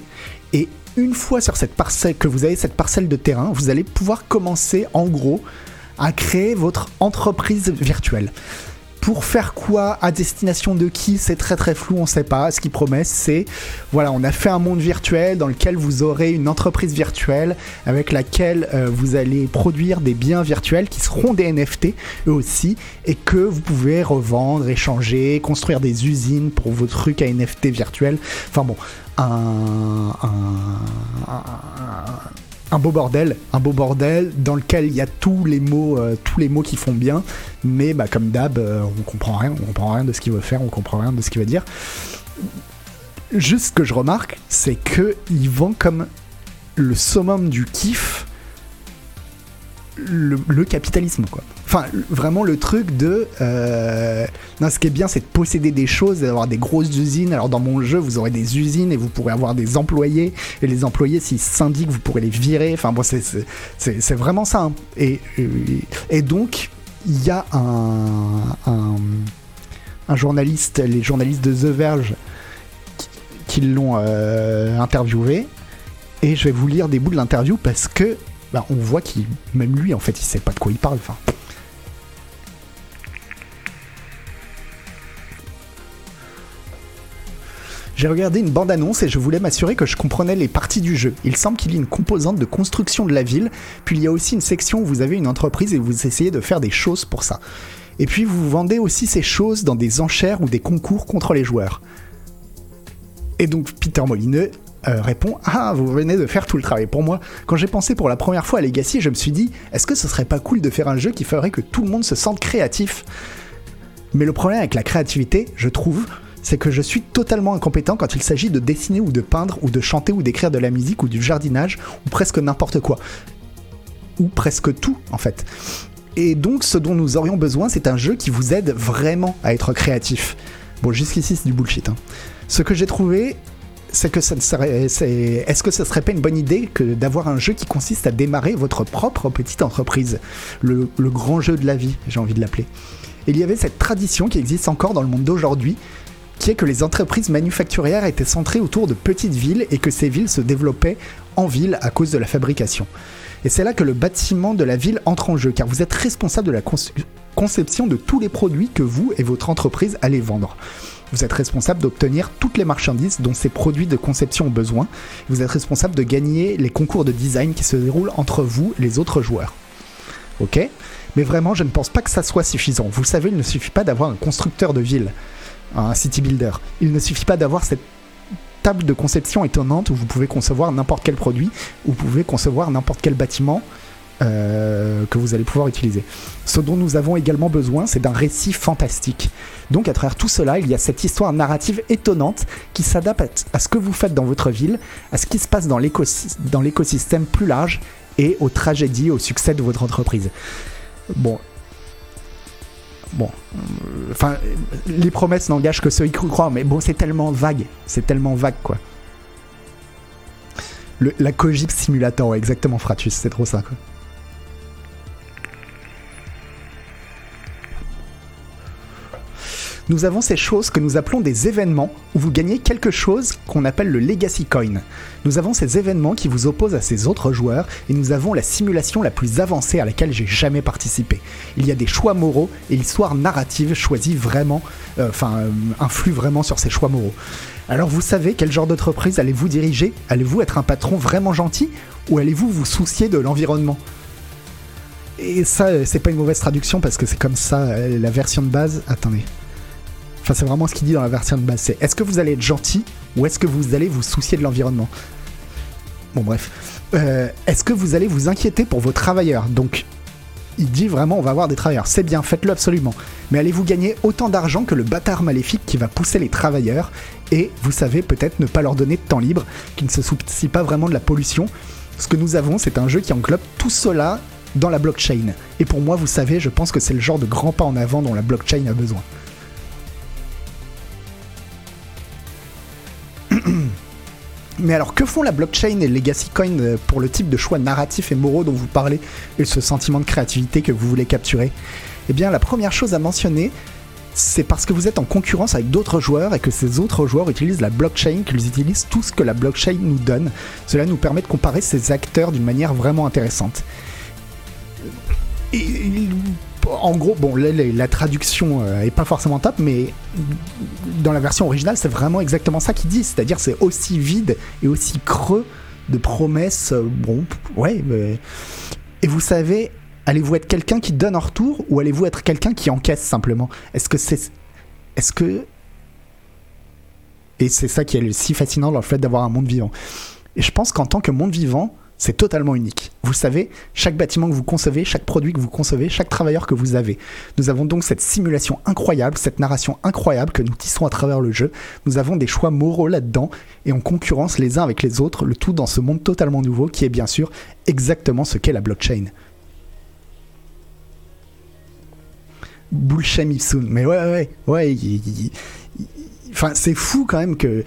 Et une fois sur cette parcelle, que vous avez cette parcelle de terrain, vous allez pouvoir commencer en gros à créer votre entreprise virtuelle. Pour faire quoi À destination de qui C'est très très flou, on sait pas. Ce qu'ils promettent, c'est voilà, on a fait un monde virtuel dans lequel vous aurez une entreprise virtuelle avec laquelle euh, vous allez produire des biens virtuels qui seront des NFT eux aussi et que vous pouvez revendre, échanger, construire des usines pour vos trucs à NFT virtuels. Enfin bon, un beau bordel, un beau bordel dans lequel il y a tous les mots, euh, tous les mots qui font bien, mais bah, comme d'hab, euh, on comprend rien, on comprend rien de ce qu'il veut faire, on comprend rien de ce qu'il veut dire. Juste ce que je remarque, c'est que il vend comme le summum du kiff le, capitalisme, quoi. Enfin, vraiment le truc de. Euh, non, ce qui est bien, c'est de posséder des choses, d'avoir des grosses usines. Alors, dans mon jeu, vous aurez des usines et vous pourrez avoir des employés. Et les employés, s'ils syndiquent, vous pourrez les virer. Enfin, bon, c'est vraiment ça. Hein. Et, et donc, il y a un, un, journaliste, les journalistes de The Verge, qui, l'ont euh, interviewé. Et je vais vous lire des bouts de l'interview parce que bah, on voit qu'il, même lui, en fait, il sait pas de quoi il parle. J'ai regardé une bande-annonce et je voulais m'assurer que je comprenais les parties du jeu. Il semble qu'il y ait une composante de construction de la ville, puis il y a aussi une section où vous avez une entreprise et vous essayez de faire des choses pour ça. Et puis vous vendez aussi ces choses dans des enchères ou des concours contre les joueurs. Et donc Peter Molineux euh, répond Ah, vous venez de faire tout le travail pour moi. Quand j'ai pensé pour la première fois à Legacy, je me suis dit Est-ce que ce serait pas cool de faire un jeu qui ferait que tout le monde se sente créatif? Mais le problème avec la créativité, je trouve, c'est que je suis totalement incompétent quand il s'agit de dessiner ou de peindre ou de chanter ou d'écrire de la musique ou du jardinage ou presque n'importe quoi. Ou presque tout en fait. Et donc ce dont nous aurions besoin, c'est un jeu qui vous aide vraiment à être créatif. Bon, jusqu'ici c'est du bullshit. Hein. Ce que j'ai trouvé, c'est que ça serait, est-ce que ce serait pas une bonne idée que d'avoir un jeu qui consiste à démarrer votre propre petite entreprise, le, grand jeu de la vie, j'ai envie de l'appeler. Il y avait cette tradition qui existe encore dans le monde d'aujourd'hui, qui est que les entreprises manufacturières étaient centrées autour de petites villes et que ces villes se développaient en ville à cause de la fabrication. Et c'est là que le bâtiment de la ville entre en jeu, car vous êtes responsable de la conception de tous les produits que vous et votre entreprise allez vendre. Vous êtes responsable d'obtenir toutes les marchandises dont ces produits de conception ont besoin. Vous êtes responsable de gagner les concours de design qui se déroulent entre vous et les autres joueurs. Ok? Mais vraiment, je ne pense pas que ça soit suffisant. Vous savez, il ne suffit pas d'avoir un constructeur de ville, un city builder. Il ne suffit pas d'avoir cette table de conception étonnante où vous pouvez concevoir n'importe quel produit, où vous pouvez concevoir n'importe quel bâtiment euh, que vous allez pouvoir utiliser. Ce dont nous avons également besoin, c'est d'un récit fantastique. Donc à travers tout cela, il y a cette histoire narrative étonnante qui s'adapte à ce que vous faites dans votre ville, à ce qui se passe dans l'écosystème plus large et aux tragédies, au succès de votre entreprise. Bon. Bon. Enfin, les promesses n'engagent que ceux qui croient, mais bon, c'est tellement vague. C'est tellement vague, quoi. Le, la Cogip Simulator, exactement, Fratus, c'est trop ça, quoi. Nous avons ces choses que nous appelons des événements où vous gagnez quelque chose qu'on appelle le Legacy Coin. Nous avons ces événements qui vous opposent à ces autres joueurs et nous avons la simulation la plus avancée à laquelle j'ai jamais participé. Il y a des choix moraux et l'histoire narrative choisit vraiment, euh, enfin, euh, influe vraiment sur ces choix moraux. Alors vous savez quel genre d'entreprise allez-vous diriger? Allez-vous être un patron vraiment gentil ou allez-vous vous soucier de l'environnement? Et ça, euh, c'est pas une mauvaise traduction parce que c'est comme ça la version de base. Attendez. Enfin, c'est vraiment ce qu'il dit dans la version de base. C'est est-ce que vous allez être gentil ou est-ce que vous allez vous soucier de l'environnement? Bon, bref. Euh, est-ce que vous allez vous inquiéter pour vos travailleurs? Donc, il dit vraiment on va avoir des travailleurs. C'est bien, faites-le absolument. Mais allez-vous gagner autant d'argent que le bâtard maléfique qui va pousser les travailleurs et, vous savez, peut-être ne pas leur donner de temps libre, qui ne se soucie pas vraiment de la pollution? Ce que nous avons, c'est un jeu qui englobe tout cela dans la blockchain. Et pour moi, vous savez, je pense que c'est le genre de grand pas en avant dont la blockchain a besoin. Mais alors, que font la blockchain et Legacy Coin euh, pour le type de choix narratifs et moraux dont vous parlez et ce sentiment de créativité que vous voulez capturer? Eh bien, la première chose à mentionner, c'est parce que vous êtes en concurrence avec d'autres joueurs et que ces autres joueurs utilisent la blockchain, qu'ils utilisent tout ce que la blockchain nous donne. Cela nous permet de comparer ces acteurs d'une manière vraiment intéressante. Et en gros, bon, la, traduction euh, est pas forcément top, mais dans la version originale, c'est vraiment exactement ça qu'il dit. C'est-à-dire, c'est aussi vide et aussi creux de promesses. Euh, bon, ouais. Mais... Et vous savez, allez-vous être quelqu'un qui donne en retour ou allez-vous être quelqu'un qui encaisse simplement? Est-ce que c'est. Est-ce que. Et c'est ça qui est si fascinant dans le fait d'avoir un monde vivant. Et je pense qu'en tant que monde vivant, c'est totalement unique. Vous savez, chaque bâtiment que vous concevez, chaque produit que vous concevez, chaque travailleur que vous avez. Nous avons donc cette simulation incroyable, cette narration incroyable que nous tissons à travers le jeu. Nous avons des choix moraux là-dedans et en concurrence les uns avec les autres, le tout dans ce monde totalement nouveau qui est bien sûr exactement ce qu'est la blockchain. Bullshit soon. Mais ouais, ouais, ouais. enfin, c'est fou quand même que.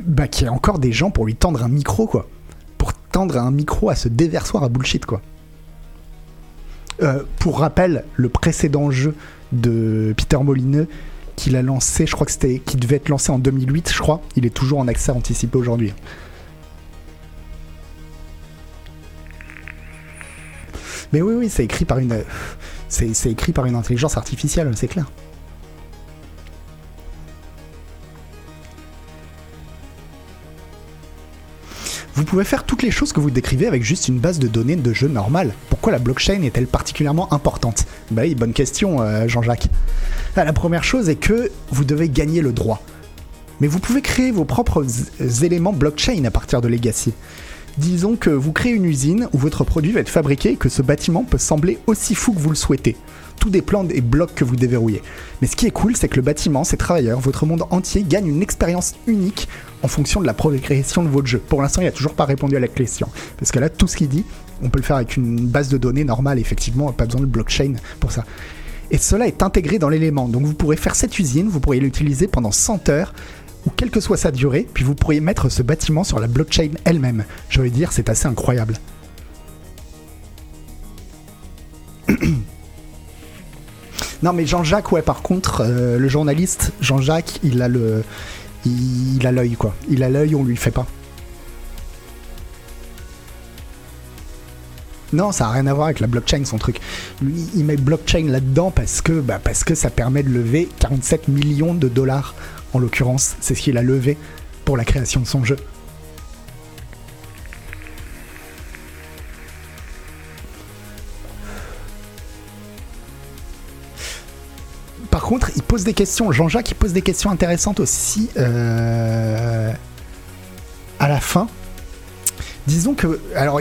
Bah, qu'il y ait encore des gens pour lui tendre un micro, quoi tendre un micro à ce déversoir à bullshit, quoi. Euh, pour rappel, le précédent jeu de Peter Molineux qu'il a lancé, je crois que c'était, qui devait être lancé en 2008, je crois, il est toujours en accès anticipé aujourd'hui. Mais oui, oui, c'est écrit par une, c'est écrit par une intelligence artificielle, c'est clair. Vous pouvez faire toutes les choses que vous décrivez avec juste une base de données de jeu normale. Pourquoi la blockchain est-elle particulièrement importante? Bah oui, bonne question, euh, Jean-Jacques. Ah, la première chose est que vous devez gagner le droit. Mais vous pouvez créer vos propres éléments blockchain à partir de Legacy. Disons que vous créez une usine où votre produit va être fabriqué et que ce bâtiment peut sembler aussi fou que vous le souhaitez. Tout dépend des blocs que vous déverrouillez. Mais ce qui est cool, c'est que le bâtiment, ses travailleurs, votre monde entier gagne une expérience unique en fonction de la progression de votre jeu. Pour l'instant, il n'a toujours pas répondu à la question. Parce que là, tout ce qu'il dit, on peut le faire avec une base de données normale, effectivement, pas besoin de blockchain pour ça. Et cela est intégré dans l'élément. Donc vous pourrez faire cette usine, vous pourriez l'utiliser pendant 100 heures, ou quelle que soit sa durée, puis vous pourriez mettre ce bâtiment sur la blockchain elle-même. Je veux dire, c'est assez incroyable. non mais Jean-Jacques, ouais, par contre, euh, le journaliste, Jean-Jacques, il a le, il, a l'œil quoi. Il a l'œil, on lui fait pas. Non, ça n'a rien à voir avec la blockchain, son truc. Lui, il met blockchain là-dedans parce que, bah, parce que ça permet de lever 47 millions de dollars, en l'occurrence. C'est ce qu'il a levé pour la création de son jeu. Contre, il pose des questions. Jean-Jacques, il pose des questions intéressantes aussi euh, à la fin. Disons que, alors,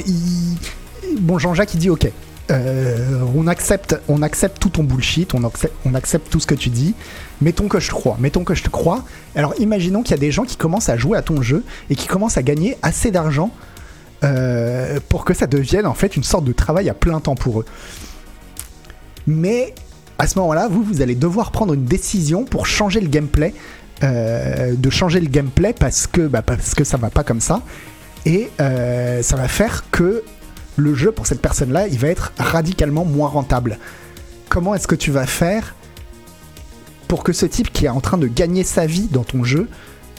bon, Jean-Jacques, il dit ok. euh, on accepte, on accepte tout ton bullshit, on accepte, on accepte tout ce que tu dis. Mettons que je crois, mettons que je te crois. Alors imaginons qu'il y a des gens qui commencent à jouer à ton jeu et qui commencent à gagner assez d'argent euh, pour que ça devienne en fait une sorte de travail à plein temps pour eux. Mais à ce moment-là, vous, vous allez devoir prendre une décision pour changer le gameplay, euh, de changer le gameplay parce que, bah, parce que ça va pas comme ça. Et euh, ça va faire que le jeu pour cette personne-là, il va être radicalement moins rentable. Comment est-ce que tu vas faire pour que ce type qui est en train de gagner sa vie dans ton jeu,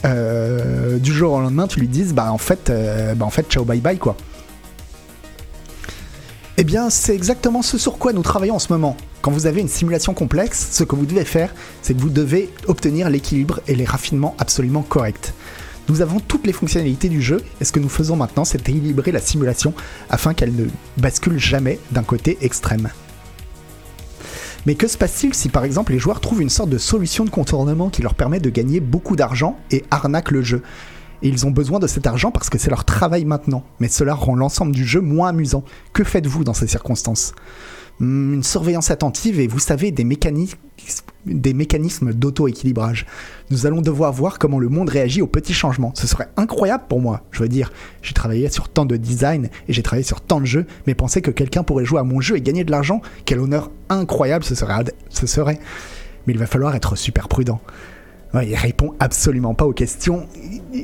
euh, du jour au lendemain, tu lui dises, bah en fait, bah en fait, ciao bye bye quoi. Eh bien, c'est exactement ce sur quoi nous travaillons en ce moment. Quand vous avez une simulation complexe, ce que vous devez faire, c'est que vous devez obtenir l'équilibre et les raffinements absolument corrects. Nous avons toutes les fonctionnalités du jeu, et ce que nous faisons maintenant, c'est équilibrer la simulation afin qu'elle ne bascule jamais d'un côté extrême. Mais que se passe-t-il si par exemple les joueurs trouvent une sorte de solution de contournement qui leur permet de gagner beaucoup d'argent et arnaquent le jeu? Ils ont besoin de cet argent parce que c'est leur travail maintenant, mais cela rend l'ensemble du jeu moins amusant. Que faites-vous dans ces circonstances? Hmm, Une surveillance attentive et vous savez des mécanismes, des mécanismes d'auto-équilibrage. Nous allons devoir voir comment le monde réagit aux petits changements. Ce serait incroyable pour moi. Je veux dire, j'ai travaillé sur tant de design et j'ai travaillé sur tant de jeux, mais penser que quelqu'un pourrait jouer à mon jeu et gagner de l'argent, quel honneur incroyable ce serait. Ce serait. Mais il va falloir être super prudent. Ouais, il répond absolument pas aux questions.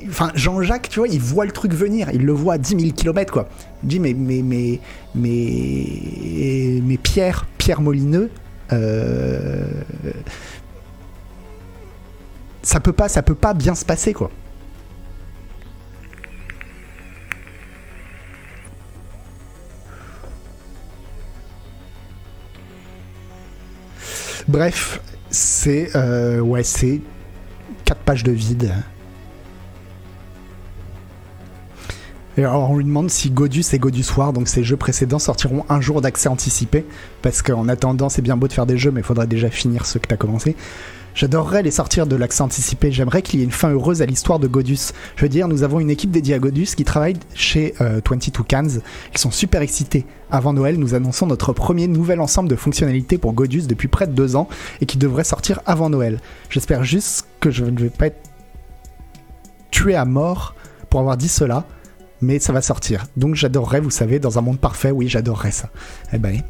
Enfin, Jean-Jacques, tu vois, il voit le truc venir. Il le voit à 10 000 km, quoi. Il dit, mais, mais, mais, mais, mais Pierre, Pierre Molineux, euh, ça peut pas, ça peut pas bien se passer, quoi. Bref, c'est euh, ouais, c'est 4 pages de vide. Et alors on lui demande si Godus et Godus War, donc ces jeux précédents, sortiront un jour d'accès anticipé, parce qu'en attendant c'est bien beau de faire des jeux, mais il faudrait déjà finir ceux que t'as commencé. J'adorerais les sortir de l'accès anticipé, j'aimerais qu'il y ait une fin heureuse à l'histoire de Godus. Je veux dire, nous avons une équipe dédiée à Godus qui travaille chez euh, 22 Cans, ils sont super excités. Avant Noël, nous annonçons notre premier nouvel ensemble de fonctionnalités pour Godus depuis près de deux ans, et qui devrait sortir avant Noël. J'espère juste que je ne vais pas être tué à mort pour avoir dit cela, mais ça va sortir. Donc j'adorerais, vous savez, dans un monde parfait, oui, j'adorerais ça. Eh ben,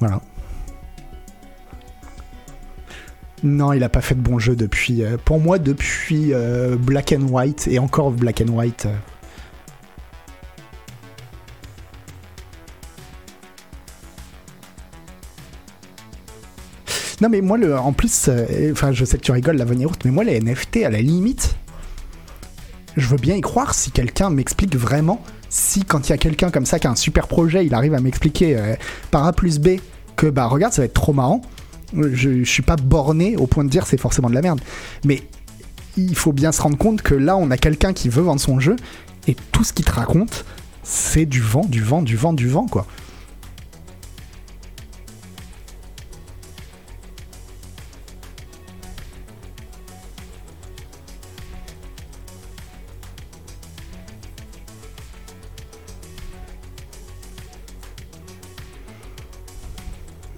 voilà. Non, il a pas fait de bon jeu depuis. euh, pour moi, depuis euh, Black and White et encore Black and White. euh. Non, mais moi, le, en plus, enfin, je sais que tu rigoles, l'avenir route, mais moi, les NFT, à la limite, je veux bien y croire si quelqu'un m'explique vraiment. Si, quand il y a quelqu'un comme ça qui a un super projet, il arrive à m'expliquer par A plus B que, bah, regarde, ça va être trop marrant. Je, suis pas borné au point de dire c'est forcément de la merde. Mais il faut bien se rendre compte que là, on a quelqu'un qui veut vendre son jeu et tout ce qu'il te raconte, c'est du vent, du vent, du vent, du vent, quoi.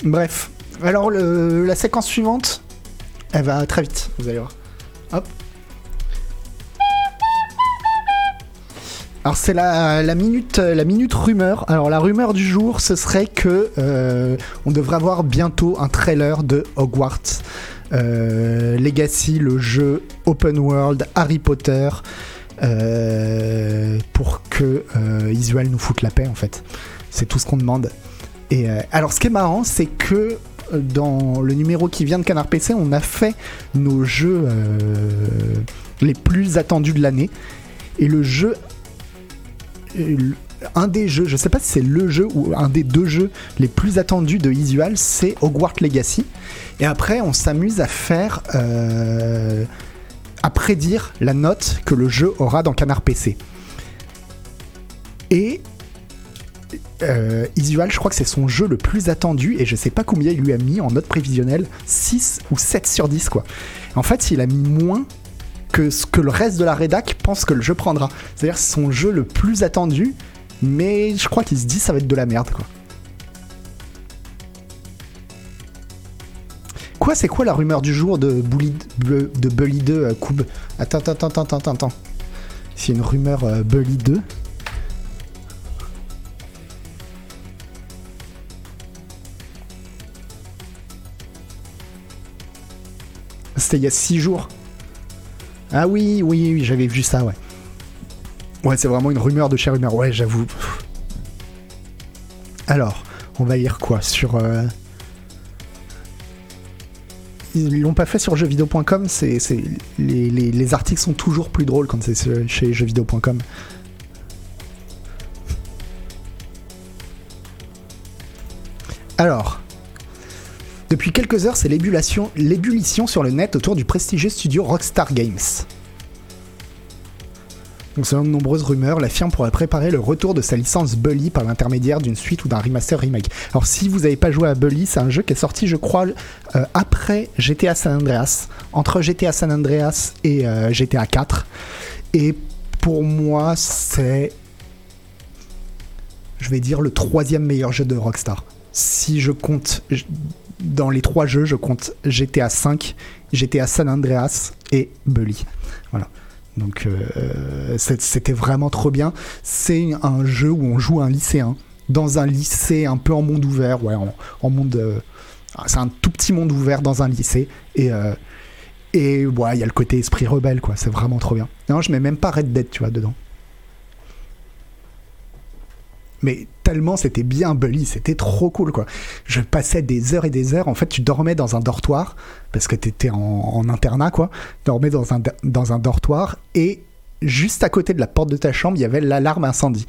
Bref, alors la séquence suivante, elle va très vite, vous allez voir. Hop. Alors c'est la, minute rumeur. Alors la rumeur du jour, ce serait que euh, on devrait avoir bientôt un trailer de Hogwarts euh, Legacy, le jeu open world Harry Potter, euh, pour que Isuel nous foute la paix en fait. C'est tout ce qu'on demande. Et alors, ce qui est marrant, c'est que dans le numéro qui vient de Canard PC, on a fait nos jeux euh, les plus attendus de l'année. Et le jeu. euh, Un des jeux, je sais pas si c'est le jeu ou un des deux jeux les plus attendus de Isual, c'est Hogwarts Legacy. Et après, on s'amuse à faire. euh, à prédire la note que le jeu aura dans Canard PC. Et euh, je crois que c'est son jeu le plus attendu et je sais pas combien il lui a mis en note prévisionnelle, 6 ou 7 sur 10 quoi. En fait, il a mis moins que ce que le reste de la rédac pense que le jeu prendra. C'est-à-dire son jeu le plus attendu Mais je crois qu'il se dit ça va être de la merde, quoi. Quoi, c'est quoi la rumeur du jour de, Bully, de Bully 2 euh, Koub? Attends, attends, attends, attends, attends. C'est une rumeur euh, Bully 2. Il y a 6 jours. Ah oui, oui, oui, j'avais vu ça, ouais. Ouais, c'est vraiment une rumeur de chez rumeur. Ouais, j'avoue. Alors, on va lire quoi Sur. Euh, ils l'ont pas fait sur jeuxvideo.com. C'est, les, les, articles sont toujours plus drôles quand c'est chez jeuxvideo.com. Alors, depuis quelques heures, c'est l'ébullition, sur le net autour du prestigieux studio Rockstar Games. Donc selon de nombreuses rumeurs, la firme pourrait préparer le retour de sa licence Bully par l'intermédiaire d'une suite ou d'un remaster remake. Alors si vous n'avez pas joué à Bully, c'est un jeu qui est sorti je crois euh, après GTA San Andreas, entre GTA San Andreas et euh, GTA 4. Et pour moi c'est, je vais dire, le troisième meilleur jeu de Rockstar. Si je compte dans les trois jeux, je compte GTA 5, GTA San Andreas et Bully. Voilà. Donc euh, c'était vraiment trop bien. C'est un jeu où on joue un lycéen dans un lycée un peu en monde ouvert, ouais, en, monde. Euh, c'est un tout petit monde ouvert dans un lycée et euh, et ouais, il y a le côté esprit rebelle quoi. C'est vraiment trop bien. Non, je mets même pas Red Dead, tu vois, dedans. Mais tellement c'était bien Bully, c'était trop cool quoi. Je passais des heures et des heures. En fait, tu dormais dans un dortoir parce que t'étais en, en internat quoi. Dormais dans un, dans un dortoir et juste à côté de la porte de ta chambre, il y avait l'alarme incendie.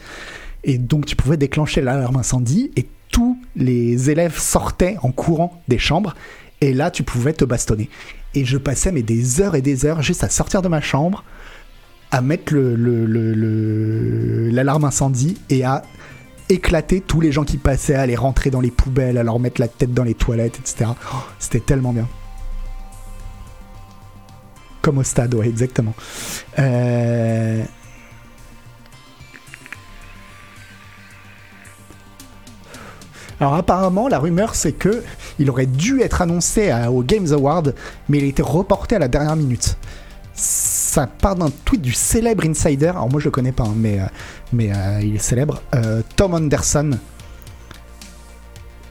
Et donc tu pouvais déclencher l'alarme incendie et tous les élèves sortaient en courant des chambres et là tu pouvais te bastonner. Et je passais mais des heures et des heures juste à sortir de ma chambre, à mettre l'alarme incendie et à éclater tous les gens qui passaient, à les rentrer dans les poubelles, à leur mettre la tête dans les toilettes, etc. C'était tellement bien. Comme au stade, ouais, exactement. Euh, Alors apparemment, la rumeur c'est que il aurait dû être annoncé au Games Award, mais il a été reporté à la dernière minute ça part d'un tweet du célèbre insider, alors moi je le connais pas, hein, mais, euh, mais euh, il est célèbre, euh, Tom Anderson,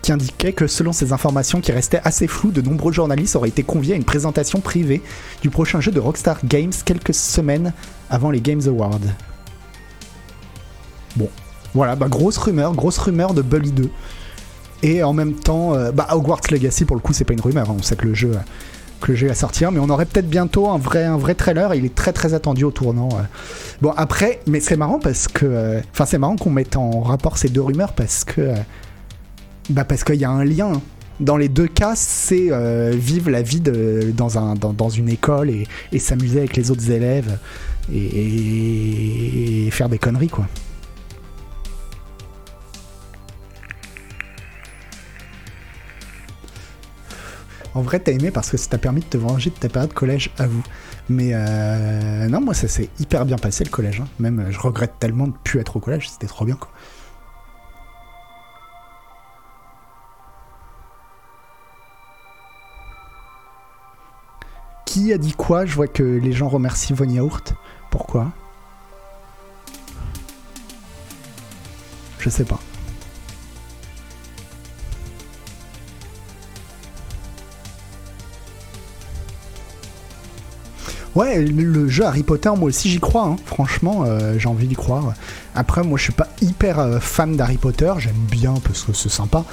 qui indiquait que selon ces informations qui restaient assez floues, de nombreux journalistes auraient été conviés à une présentation privée du prochain jeu de Rockstar Games quelques semaines avant les Games Awards. Bon, voilà, bah, grosse rumeur, grosse rumeur de Bully 2. Et en même temps, bah, Hogwarts Legacy, pour le coup, c'est pas une rumeur, hein, on sait que le jeu que j'ai à sortir, mais on aurait peut-être bientôt un vrai, un vrai trailer. Il est très très attendu au tournant. Euh. Bon après, mais c'est marrant parce que, euh, enfin c'est marrant qu'on mette en rapport ces deux rumeurs parce que, euh, bah parce qu'il y a un lien. Dans les deux cas, c'est vivre la vie dans, un, dans, une école et, s'amuser avec les autres élèves et faire des conneries quoi. En vrai, t'as aimé parce que ça t'a permis de te venger de ta période collège à vous. Mais euh, non, moi, ça s'est hyper bien passé le collège. Hein. Même, je regrette tellement de ne plus être au collège. C'était trop bien, quoi. Qui a dit quoi? Je vois que les gens remercient Von Yaourt. Pourquoi? Je sais pas. Ouais, le jeu Harry Potter, moi aussi j'y crois. Hein. Franchement, euh, j'ai envie d'y croire. Après, moi je suis pas hyper euh, fan d'Harry Potter. J'aime bien parce que c'est sympa.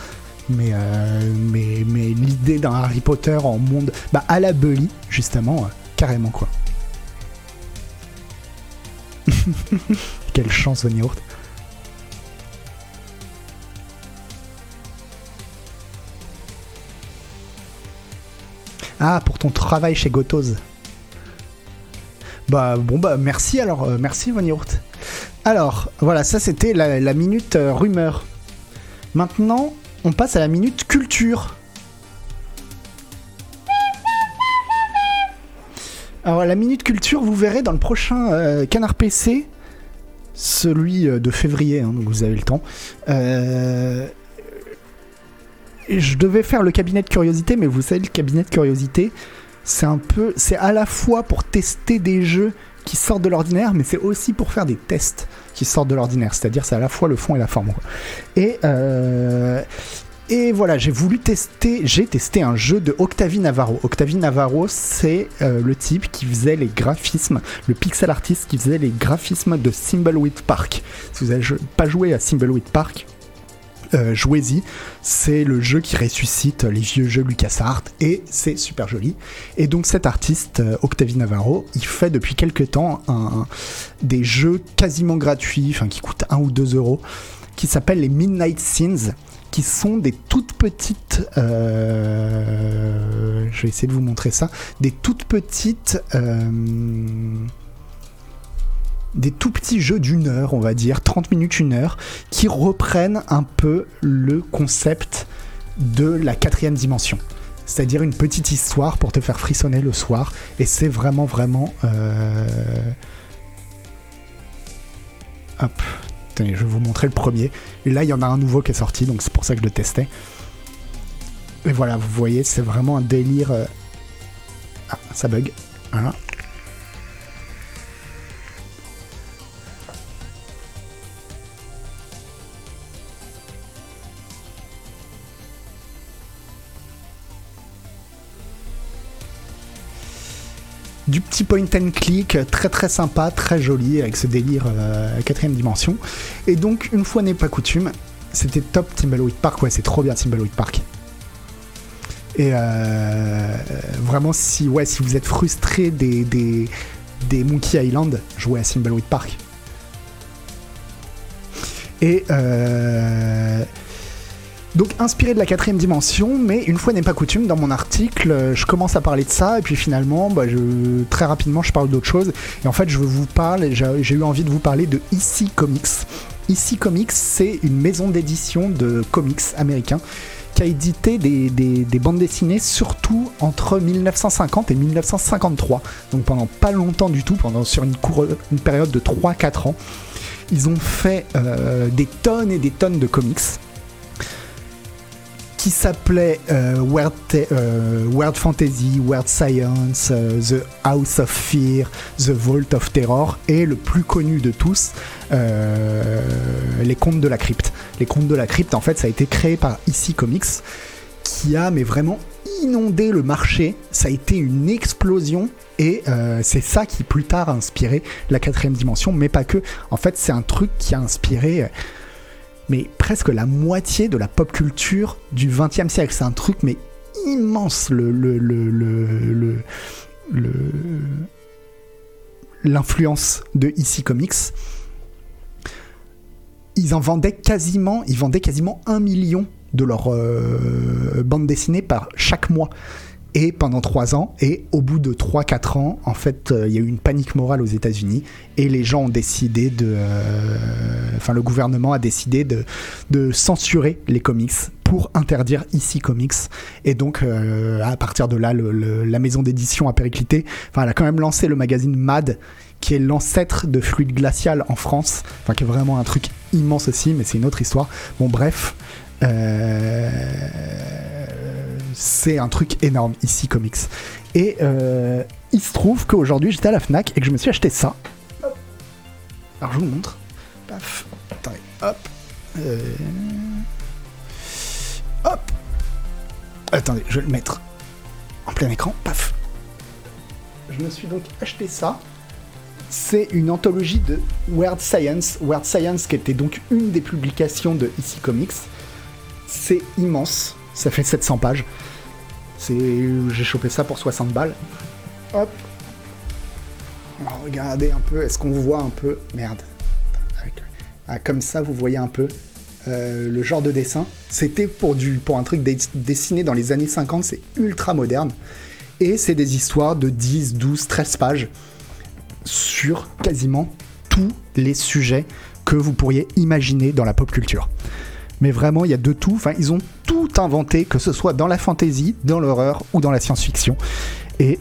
Mais, euh, mais, mais l'idée d'un Harry Potter en monde. Bah, à la Bully, justement, carrément quoi. Quelle chance, Von Ah, pour ton travail chez Gotos. Bah bon bah merci alors, euh, merci Von Alors voilà, ça c'était la, minute euh, rumeur. Maintenant, on passe à la minute culture. Alors la minute culture, vous verrez dans le prochain euh, Canard PC, celui de février, hein, donc vous avez le temps. Je devais faire le cabinet de curiosité, mais vous savez, le cabinet de curiosité, c'est un peu, c'est à la fois pour tester des jeux qui sortent de l'ordinaire, mais c'est aussi pour faire des tests qui sortent de l'ordinaire. C'est-à-dire, c'est à la fois le fond et la forme. Et euh, et voilà, j'ai voulu tester, j'ai testé un jeu de Octavie Navarro. Octavie Navarro, c'est euh, le type qui faisait les graphismes, le pixel artist qui faisait les graphismes de Thimbleweed Park. Si vous n'avez pas joué à Thimbleweed Park, euh, jouez-y, c'est le jeu qui ressuscite les vieux jeux LucasArts et c'est super joli. Et donc cet artiste, euh, Octavie Navarro, il fait depuis quelques temps des jeux quasiment gratuits, enfin qui coûtent 1 ou 2 euros, qui s'appellent les Midnight Scenes qui sont des toutes petites. Euh, je vais essayer de vous montrer ça. Des toutes petites. Des tout petits jeux d'une heure, on va dire, 30 minutes, une heure, qui reprennent un peu le concept de la quatrième dimension. C'est-à-dire une petite histoire pour te faire frissonner le soir. Et c'est vraiment, vraiment... Euh... Hop, je vais vous montrer le premier. Et là, il y en a un nouveau qui est sorti, donc c'est pour ça que je le testais. Et voilà, vous voyez, c'est vraiment un délire. Euh, ah, ça bug. Voilà. Petit point and click très très sympa, très joli avec ce délire euh, quatrième dimension. Et donc une fois n'est pas coutume, c'était top Timbleweed Park, ouais c'est trop bien Timbleweed Park. Et euh, vraiment si ouais si vous êtes frustré des, des, Monkey Island, jouez à Timbleweed Park. Et euh, donc inspiré de la quatrième dimension, mais une fois n'est pas coutume, dans mon article, euh, je commence à parler de ça, et puis finalement, bah, très rapidement, je parle d'autre chose. Et en fait, je vous parle, j'ai eu envie de vous parler de EC Comics. EC Comics, c'est une maison d'édition de comics américains qui a édité des, bandes dessinées surtout entre 1950 et 1953. Donc pendant pas longtemps du tout, pendant sur une, une période de 3-4 ans. Ils ont fait euh, des tonnes et des tonnes de comics qui s'appelait euh, euh, World, Fantasy, World Science, euh, The House of Fear, The Vault of Terror et le plus connu de tous, Les Contes de la Crypte. Les Contes de la Crypte, en fait, ça a été créé par ICI Comics qui a mais vraiment inondé le marché. Ça a été une explosion et c'est ça qui plus tard a inspiré la quatrième dimension, mais pas que. En fait, c'est un truc qui a inspiré mais presque la moitié de la pop culture du XXe siècle. C'est un truc, mais immense, le, le, le, l'influence de EC Comics. Ils en vendaient quasiment, ils vendaient quasiment un million de leurs euh, bandes dessinées par chaque mois et pendant trois ans. Et au bout de 3-4 ans, en fait, euh, il y a eu une panique morale aux États-Unis et les gens ont décidé de. Euh, enfin, le gouvernement a décidé de, de, censurer les comics pour interdire ici comics. Et donc, euh, à partir de là, la maison d'édition a périclité. Enfin, elle a quand même lancé le magazine Mad qui est l'ancêtre de Fluide Glacial en France, enfin qui est vraiment un truc immense aussi, mais c'est une autre histoire. Bon bref, c'est un truc énorme ici, comics. Et euh, il se trouve qu'aujourd'hui j'étais à la Fnac et que je me suis acheté ça. Alors je vous montre. Paf. Attendez. Hop. Euh, hop. Attendez, je vais le mettre en plein écran. Paf. Je me suis donc acheté ça. C'est une anthologie de Weird Science. Weird Science qui était donc une des publications de ici Comics. C'est immense. Ça fait 700 pages. J'ai chopé ça pour 60 balles. Hop. Regardez un peu. Est-ce qu'on voit un peu? Merde. Ah, comme ça, vous voyez un peu euh, le genre de dessin. C'était pour, un truc dessiné dans les années 50. C'est ultra moderne. Et c'est des histoires de 10, 12, 13 pages sur quasiment tous les sujets que vous pourriez imaginer dans la pop culture mais vraiment il y a de tout. Enfin, ils ont tout inventé, que ce soit dans la fantasy, dans l'horreur ou dans la science-fiction. Et,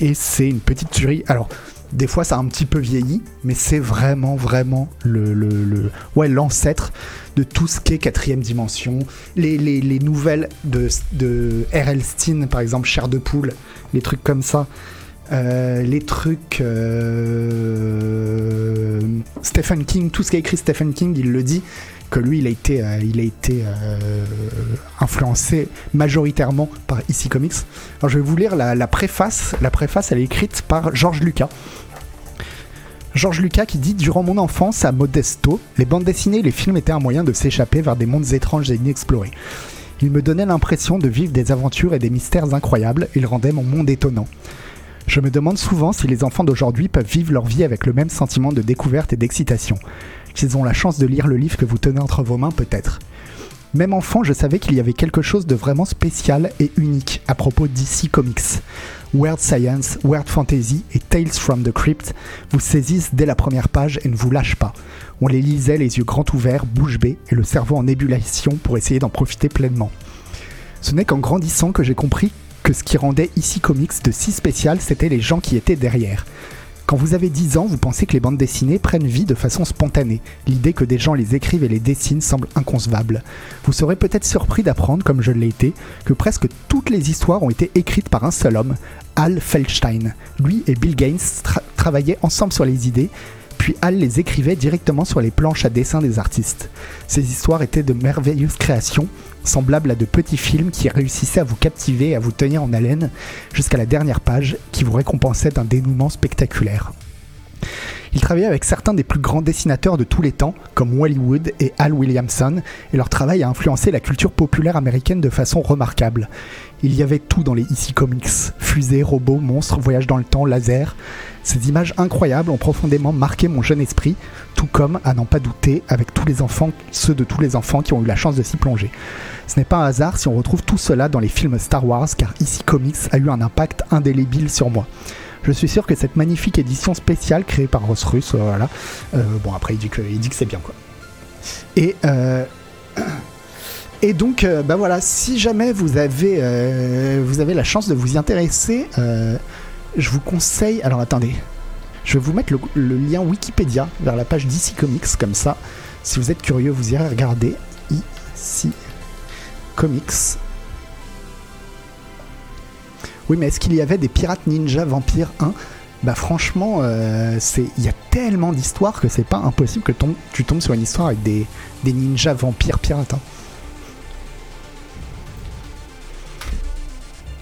et c'est une petite tuerie. Alors, Des fois, ça a un petit peu vieilli, mais c'est vraiment, vraiment le, le, ouais, l'ancêtre de tout ce qui est quatrième dimension. Les, les, les nouvelles de, de R.L. Steen, par exemple, Chair de poule, les trucs comme ça. Euh, les trucs euh, Stephen King, tout ce qu'a écrit Stephen King, il le dit que lui, il a été, euh, été influencé majoritairement par EC Comics. Alors, je vais vous lire la, préface. La préface, elle est écrite par George Lucas. George Lucas qui dit Durant mon enfance à Modesto, les bandes dessinées et les films étaient un moyen de s'échapper vers des mondes étranges et inexplorés. Ils me donnaient l'impression de vivre des aventures et des mystères incroyables, ils rendaient mon monde étonnant. Je me demande souvent si les enfants d'aujourd'hui peuvent vivre leur vie avec le même sentiment de découverte et d'excitation. S'ils ont la chance de lire le livre que vous tenez entre vos mains, peut-être. Même enfant, je savais qu'il y avait quelque chose de vraiment spécial et unique à propos d'ici Comics. Weird Science, Weird Fantasy et Tales from the Crypt vous saisissent dès la première page et ne vous lâchent pas. On les lisait les yeux grands ouverts, bouche bée et le cerveau en ébullition pour essayer d'en profiter pleinement. Ce n'est qu'en grandissant que j'ai compris que ce qui rendait ici Comics de si spécial, c'était les gens qui étaient derrière. Quand vous avez 10 ans, vous pensez que les bandes dessinées prennent vie de façon spontanée. L'idée que des gens les écrivent et les dessinent semble inconcevable. Vous serez peut-être surpris d'apprendre, comme je l'ai été, que presque toutes les histoires ont été écrites par un seul homme, Al Feldstein. Lui et Bill Gaines travaillaient ensemble sur les idées, puis Al les écrivait directement sur les planches à dessin des artistes. Ces histoires étaient de merveilleuses créations, semblables à de petits films qui réussissaient à vous captiver et à vous tenir en haleine jusqu'à la dernière page qui vous récompensait d'un dénouement spectaculaire. Il travaillait avec certains des plus grands dessinateurs de tous les temps, comme Wally Wood et Al Williamson, et leur travail a influencé la culture populaire américaine de façon remarquable. Il y avait tout dans les EC Comics fusées, robots, monstres, voyages dans le temps, lasers. Ces images incroyables ont profondément marqué mon jeune esprit, tout comme, à n'en pas douter, avec tous les enfants, ceux de tous les enfants qui ont eu la chance de s'y plonger. Ce n'est pas un hasard si on retrouve tout cela dans les films Star Wars, car EC Comics a eu un impact indélébile sur moi. Je suis sûr que cette magnifique édition spéciale créée par Ross Russ, euh, voilà. Euh, bon, après, il dit que, que c'est bien, quoi. Et. Euh, et donc, bah voilà, si jamais vous avez, vous avez la chance de vous y intéresser, je vous conseille. Alors attendez, je vais vous mettre le, lien Wikipédia vers la page DC Comics, comme ça, si vous êtes curieux, vous irez regarder. Ici, Comics. Oui, mais est-ce qu'il y avait des pirates ninja vampires 1 Bah franchement, euh, il y a tellement d'histoires que c'est pas impossible que tu tombes sur une histoire avec des, ninjas vampires pirates. Hein.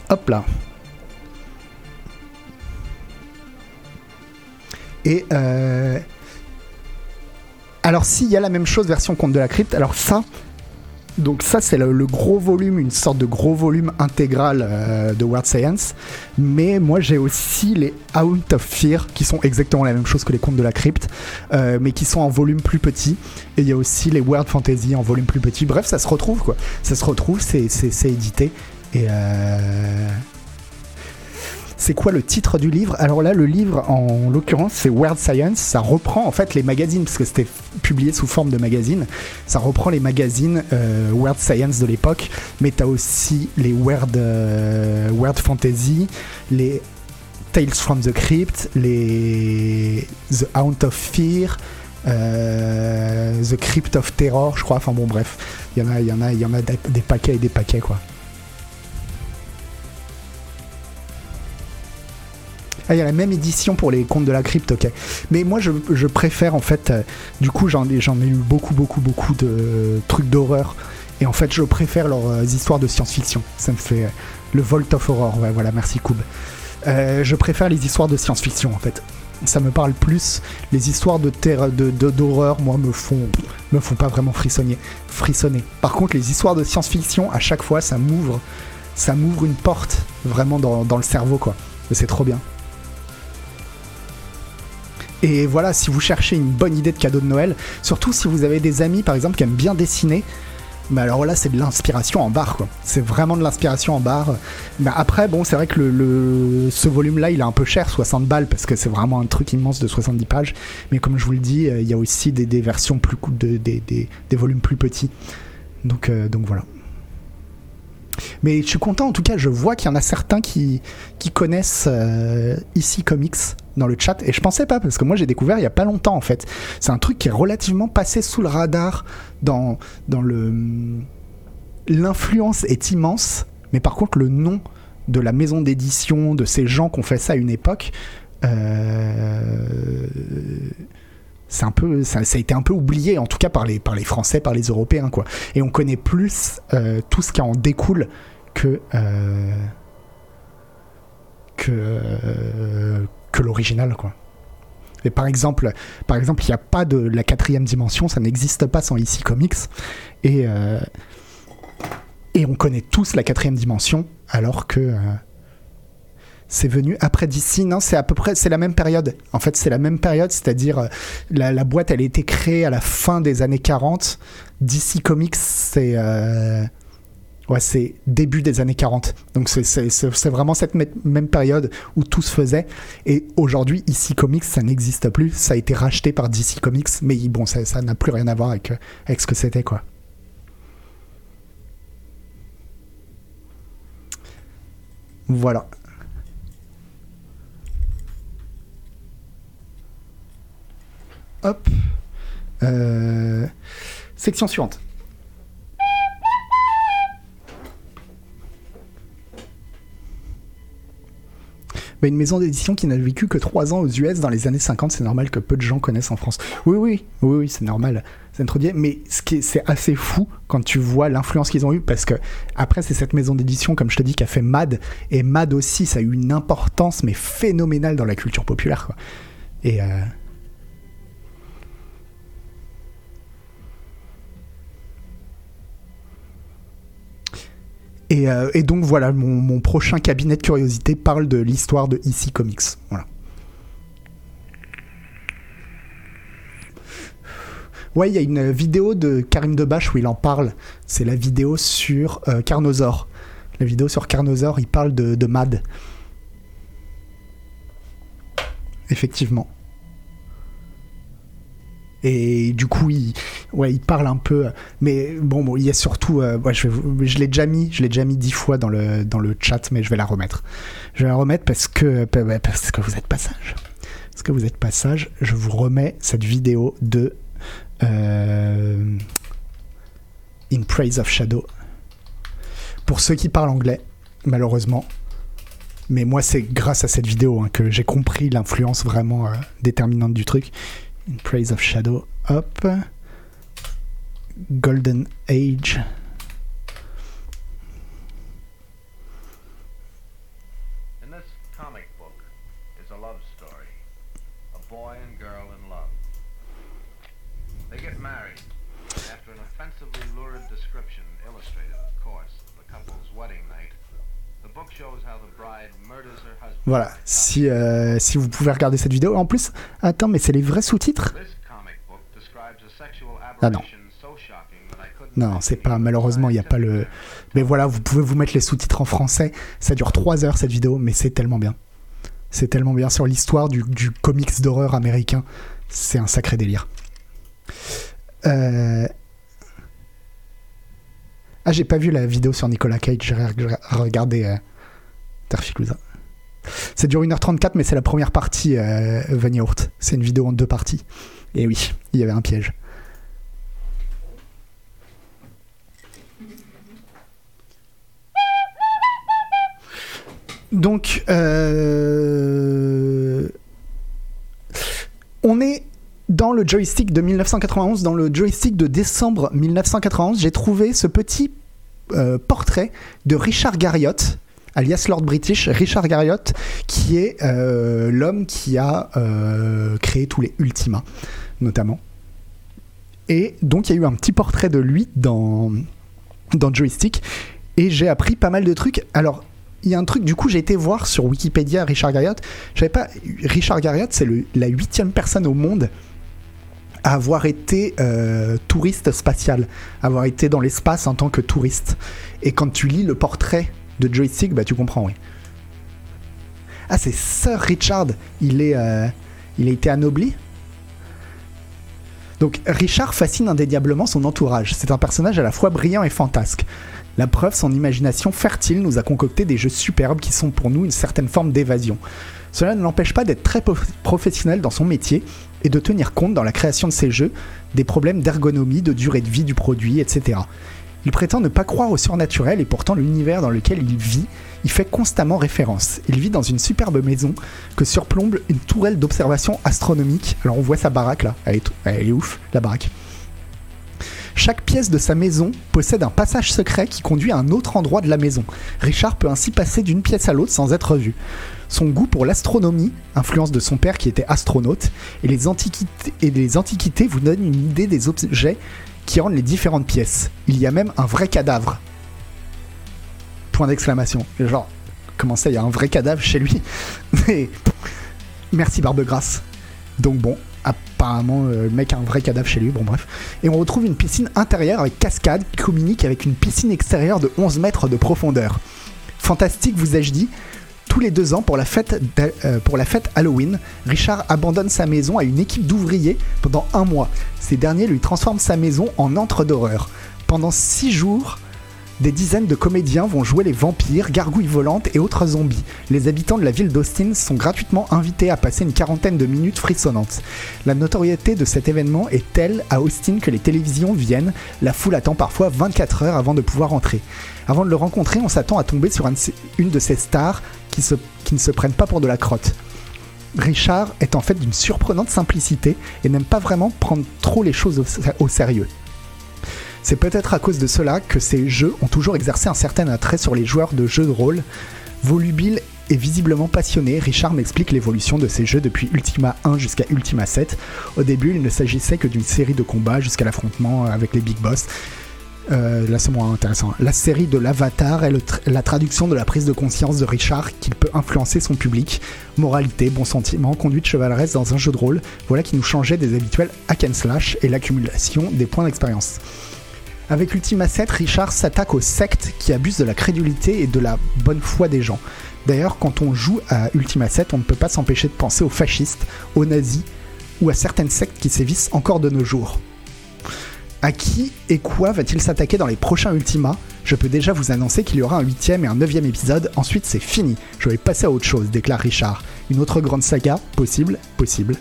Hop là. Et euh, alors s'il y a la même chose version Conte de la crypte, alors ça, donc ça c'est le, gros volume, une sorte de gros volume intégral euh, de World Science. Mais moi j'ai aussi les Out of Fear qui sont exactement la même chose que les contes de la crypte, euh, mais qui sont en volume plus petit. Et il y a aussi les World Fantasy en volume plus petit. Bref, ça se retrouve quoi. Ça se retrouve, c'est édité. Euh, c'est quoi le titre du livre? Alors là, le livre, en l'occurrence, c'est Weird Science. Ça reprend en fait les magazines, parce que c'était publié sous forme de magazine. Ça reprend les magazines euh, Weird Science de l'époque, mais t'as aussi les Weird, euh, Fantasy, les Tales from the Crypt, les The Haunt of Fear. The Crypt of Terror, je crois. Enfin bon, bref, il y en a, y en a, il y en a des paquets et des paquets quoi. Ah, il y a la même édition pour les contes de la crypte, ok. Mais moi, je, préfère, en fait, euh, du coup, j'en ai, eu beaucoup, beaucoup, beaucoup de trucs d'horreur. Et en fait, je préfère leurs euh, histoires de science-fiction. Ça me fait. Euh, le Volt of Horror, ouais, voilà, merci Koub. je préfère les histoires de science-fiction, en fait. Ça me parle plus. Les histoires de terre, de, d'horreur, moi, me font, me font pas vraiment frissonner, frissonner. Par contre, les histoires de science-fiction, à chaque fois, ça m'ouvre, ça m'ouvre une porte vraiment dans, dans le cerveau, quoi. C'est trop bien. Et voilà, si vous cherchez une bonne idée de cadeau de Noël, surtout si vous avez des amis par exemple qui aiment bien dessiner, mais alors là, c'est de l'inspiration en barre, quoi. C'est vraiment de l'inspiration en barre. Mais après, bon, c'est vrai que le, ce volume-là, il est un peu cher, 60 balles, parce que c'est vraiment un truc immense de 70 pages. Mais comme je vous le dis, euh, il y a aussi des, versions plus de, des, des, volumes plus petits. Donc, euh, donc voilà. Mais je suis content, en tout cas, je vois qu'il y en a certains qui, connaissent euh, ici Comics dans le chat. Et je pensais pas, parce que moi j'ai découvert il y a pas longtemps en fait. C'est un truc qui est relativement passé sous le radar dans, dans le. L'influence est immense, mais par contre le nom de la maison d'édition, de ces gens qui ont fait ça à une époque, euh, c'est un peu, ça, a été un peu oublié, en tout cas par les, par les Français, par les Européens, quoi. Et on connaît plus euh, tout ce qui en découle que euh, que que l'original, quoi. Et par exemple, par exemple, il n'y a pas de la quatrième dimension, ça n'existe pas sans ici Comics, et et on connaît tous la quatrième dimension, alors que c'est venu après DC. Non, c'est à peu près, c'est la même période. En fait, c'est la même période, c'est-à-dire euh, la, boîte, elle a été créée à la fin des années 40. DC Comics, c'est euh, ouais, c'est début des années 40. Donc c'est vraiment cette même période où tout se faisait. Et aujourd'hui, DC Comics, ça n'existe plus. Ça a été racheté par DC Comics, mais bon, ça n'a plus rien à voir avec, avec ce que c'était, quoi. Voilà. Euh, section suivante. Bah, une maison d'édition qui n'a vécu que 3 ans aux US dans les années 50, c'est normal que peu de gens connaissent en France. Oui, oui, oui, oui c'est normal. Mais ce qui est, c'est assez fou quand tu vois l'influence qu'ils ont eue, parce que après, c'est cette maison d'édition, comme je te dis, qui a fait Mad. Et Mad aussi, ça a eu une importance, mais phénoménale dans la culture populaire. Et. Euh, Euh, et, donc voilà, mon, prochain cabinet de curiosité parle de l'histoire de EC Comics. Voilà. Ouais, il y a une vidéo de Karim Debache où il en parle. C'est la vidéo sur euh, Carnosaur. La vidéo sur Carnosaur, il parle de Mad. Effectivement. Et du coup, il, ouais, il parle un peu. Mais bon, il y a surtout. Euh, je, l'ai déjà mis, je l'ai déjà mis dix fois dans le, dans le chat, mais je vais la remettre. Je vais la remettre parce que, parce que vous êtes pas sage. Parce que vous êtes pas sage, je vous remets cette vidéo de euh, In Praise of Shadow. Pour ceux qui parlent anglais, malheureusement. Mais moi, c'est grâce à cette vidéo hein, que j'ai compris l'influence vraiment euh, déterminante du truc. In Praise of Shadow. up. Golden Age. In this comic book is a love story. A boy and girl in love. They get married. After an offensively lurid description, illustrated, of course, the couple's wedding night, Voilà, si, euh, si vous pouvez regarder cette vidéo. En plus, attends, mais c'est les vrais sous-titres Ah non. Non, c'est pas, malheureusement, il n'y a pas le. Mais voilà, vous pouvez vous mettre les sous-titres en français. Ça dure 3 heures cette vidéo, mais c'est tellement bien. C'est tellement bien sur l'histoire du, du comics d'horreur américain. C'est un sacré délire. Euh... Ah, j'ai pas vu la vidéo sur Nicolas Cage, j'ai regardé euh, Ça dure 1h34, mais c'est la première partie, euh, C'est une vidéo en deux parties. Et oui, il y avait un piège. Donc, euh, on est dans le joystick de 1991, dans le joystick de décembre 1991, j'ai trouvé ce petit euh, portrait de Richard Garriott, alias Lord British, Richard Garriott, qui est euh, l'homme qui a créé tous les Ultima, notamment. Et donc il y a eu un petit portrait de lui dans, dans Joystick, et j'ai appris pas mal de trucs. Alors, il y a un truc, du coup, j'ai été voir sur Wikipédia Richard Garriott. Je savais pas, Richard Garriott, c'est la huitième personne au monde avoir été euh, touriste spatial, avoir été dans l'espace en tant que touriste. Et quand tu lis le portrait de Joystick, bah tu comprends, oui. Ah, c'est Sir Richard. Il est, euh, il a été anobli. Donc Richard fascine indéniablement son entourage. C'est un personnage à la fois brillant et fantasque. La preuve, son imagination fertile nous a concocté des jeux superbes qui sont pour nous une certaine forme d'évasion. Cela ne l'empêche pas d'être très professionnel dans son métier et de tenir compte dans la création de ses jeux des problèmes d'ergonomie, de durée de vie du produit, etc. Il prétend ne pas croire au surnaturel et pourtant l'univers dans lequel il vit il fait constamment référence. Il vit dans une superbe maison que surplombe une tourelle d'observation astronomique. Alors on voit sa baraque là, elle elle est ouf, la baraque. Chaque pièce de sa maison possède un passage secret qui conduit à un autre endroit de la maison. Richard peut ainsi passer d'une pièce à l'autre sans être vu. Son goût pour l'astronomie, influence de son père qui était astronaute, et les, antiquités, vous donnent une idée des objets qui rendent les différentes pièces. Il y a même un vrai cadavre. Point d'exclamation. Genre, comment ça, il y a un vrai cadavre chez lui? Merci Barbegrasse. Donc bon, apparemment euh, le mec a un vrai cadavre chez lui, bon bref. Et on retrouve une piscine intérieure avec cascade qui communique avec une piscine extérieure de 11 mètres de profondeur. Fantastique vous ai-je dit tous les deux ans, pour la, fête euh, pour la fête Halloween, Richard abandonne sa maison à une équipe d'ouvriers pendant un mois. Ces derniers lui transforment sa maison en antre d'horreur. Pendant six jours, des dizaines de comédiens vont jouer les vampires, gargouilles volantes et autres zombies. Les habitants de la ville d'Austin sont gratuitement invités à passer une quarantaine de minutes frissonnantes. La notoriété de cet événement est telle à Austin que les télévisions viennent, la foule attend parfois 24 heures avant de pouvoir entrer. Avant de le rencontrer, on s'attend à tomber sur une de ces stars qui, ne se prennent pas pour de la crotte. Richard est en fait d'une surprenante simplicité et n'aime pas vraiment prendre trop les choses au sérieux. C'est peut-être à cause de cela que ces jeux ont toujours exercé un certain attrait sur les joueurs de jeux de rôle. Volubile et visiblement passionné, Richard m'explique l'évolution de ces jeux depuis Ultima 1 jusqu'à Ultima 7. Au début, il ne s'agissait que d'une série de combats jusqu'à l'affrontement avec les big boss. Euh, là, c'est moins intéressant. La série de l'Avatar est la traduction de la prise de conscience de Richard qu'il peut influencer son public. Moralité, bon sentiment, conduite chevaleresque dans un jeu de rôle, voilà qui nous changeait des habituels hack and slash et l'accumulation des points d'expérience. Avec Ultima 7, Richard s'attaque aux sectes qui abusent de la crédulité et de la bonne foi des gens. D'ailleurs, quand on joue à Ultima 7, on ne peut pas s'empêcher de penser aux fascistes, aux nazis ou à certaines sectes qui sévissent encore de nos jours. À qui et quoi va-t-il s'attaquer dans les prochains Ultima? Je peux déjà vous annoncer qu'il y aura un huitième et un neuvième épisode, ensuite c'est fini. Je vais passer à autre chose, déclare Richard. Une autre grande saga? Possible Possible.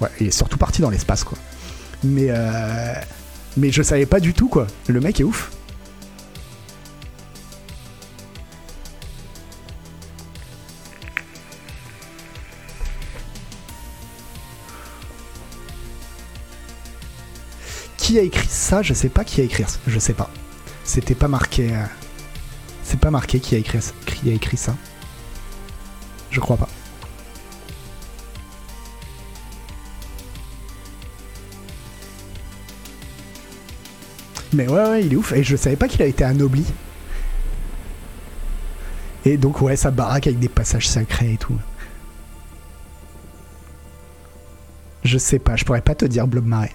Ouais, il est surtout parti dans l'espace quoi. Mais euh mais je savais pas du tout quoi. Le mec est ouf. Qui a écrit ça Je sais pas qui a écrit ça. Je sais pas. C'était pas marqué. Euh, c'est pas marqué qui a écrit, qui a écrit ça. Je crois pas. Mais ouais, ouais, il est ouf. Et je savais pas qu'il a été anobli. Et donc, ouais, sa baraque avec des passages sacrés et tout. Je sais pas, je pourrais pas te dire Blob Marais.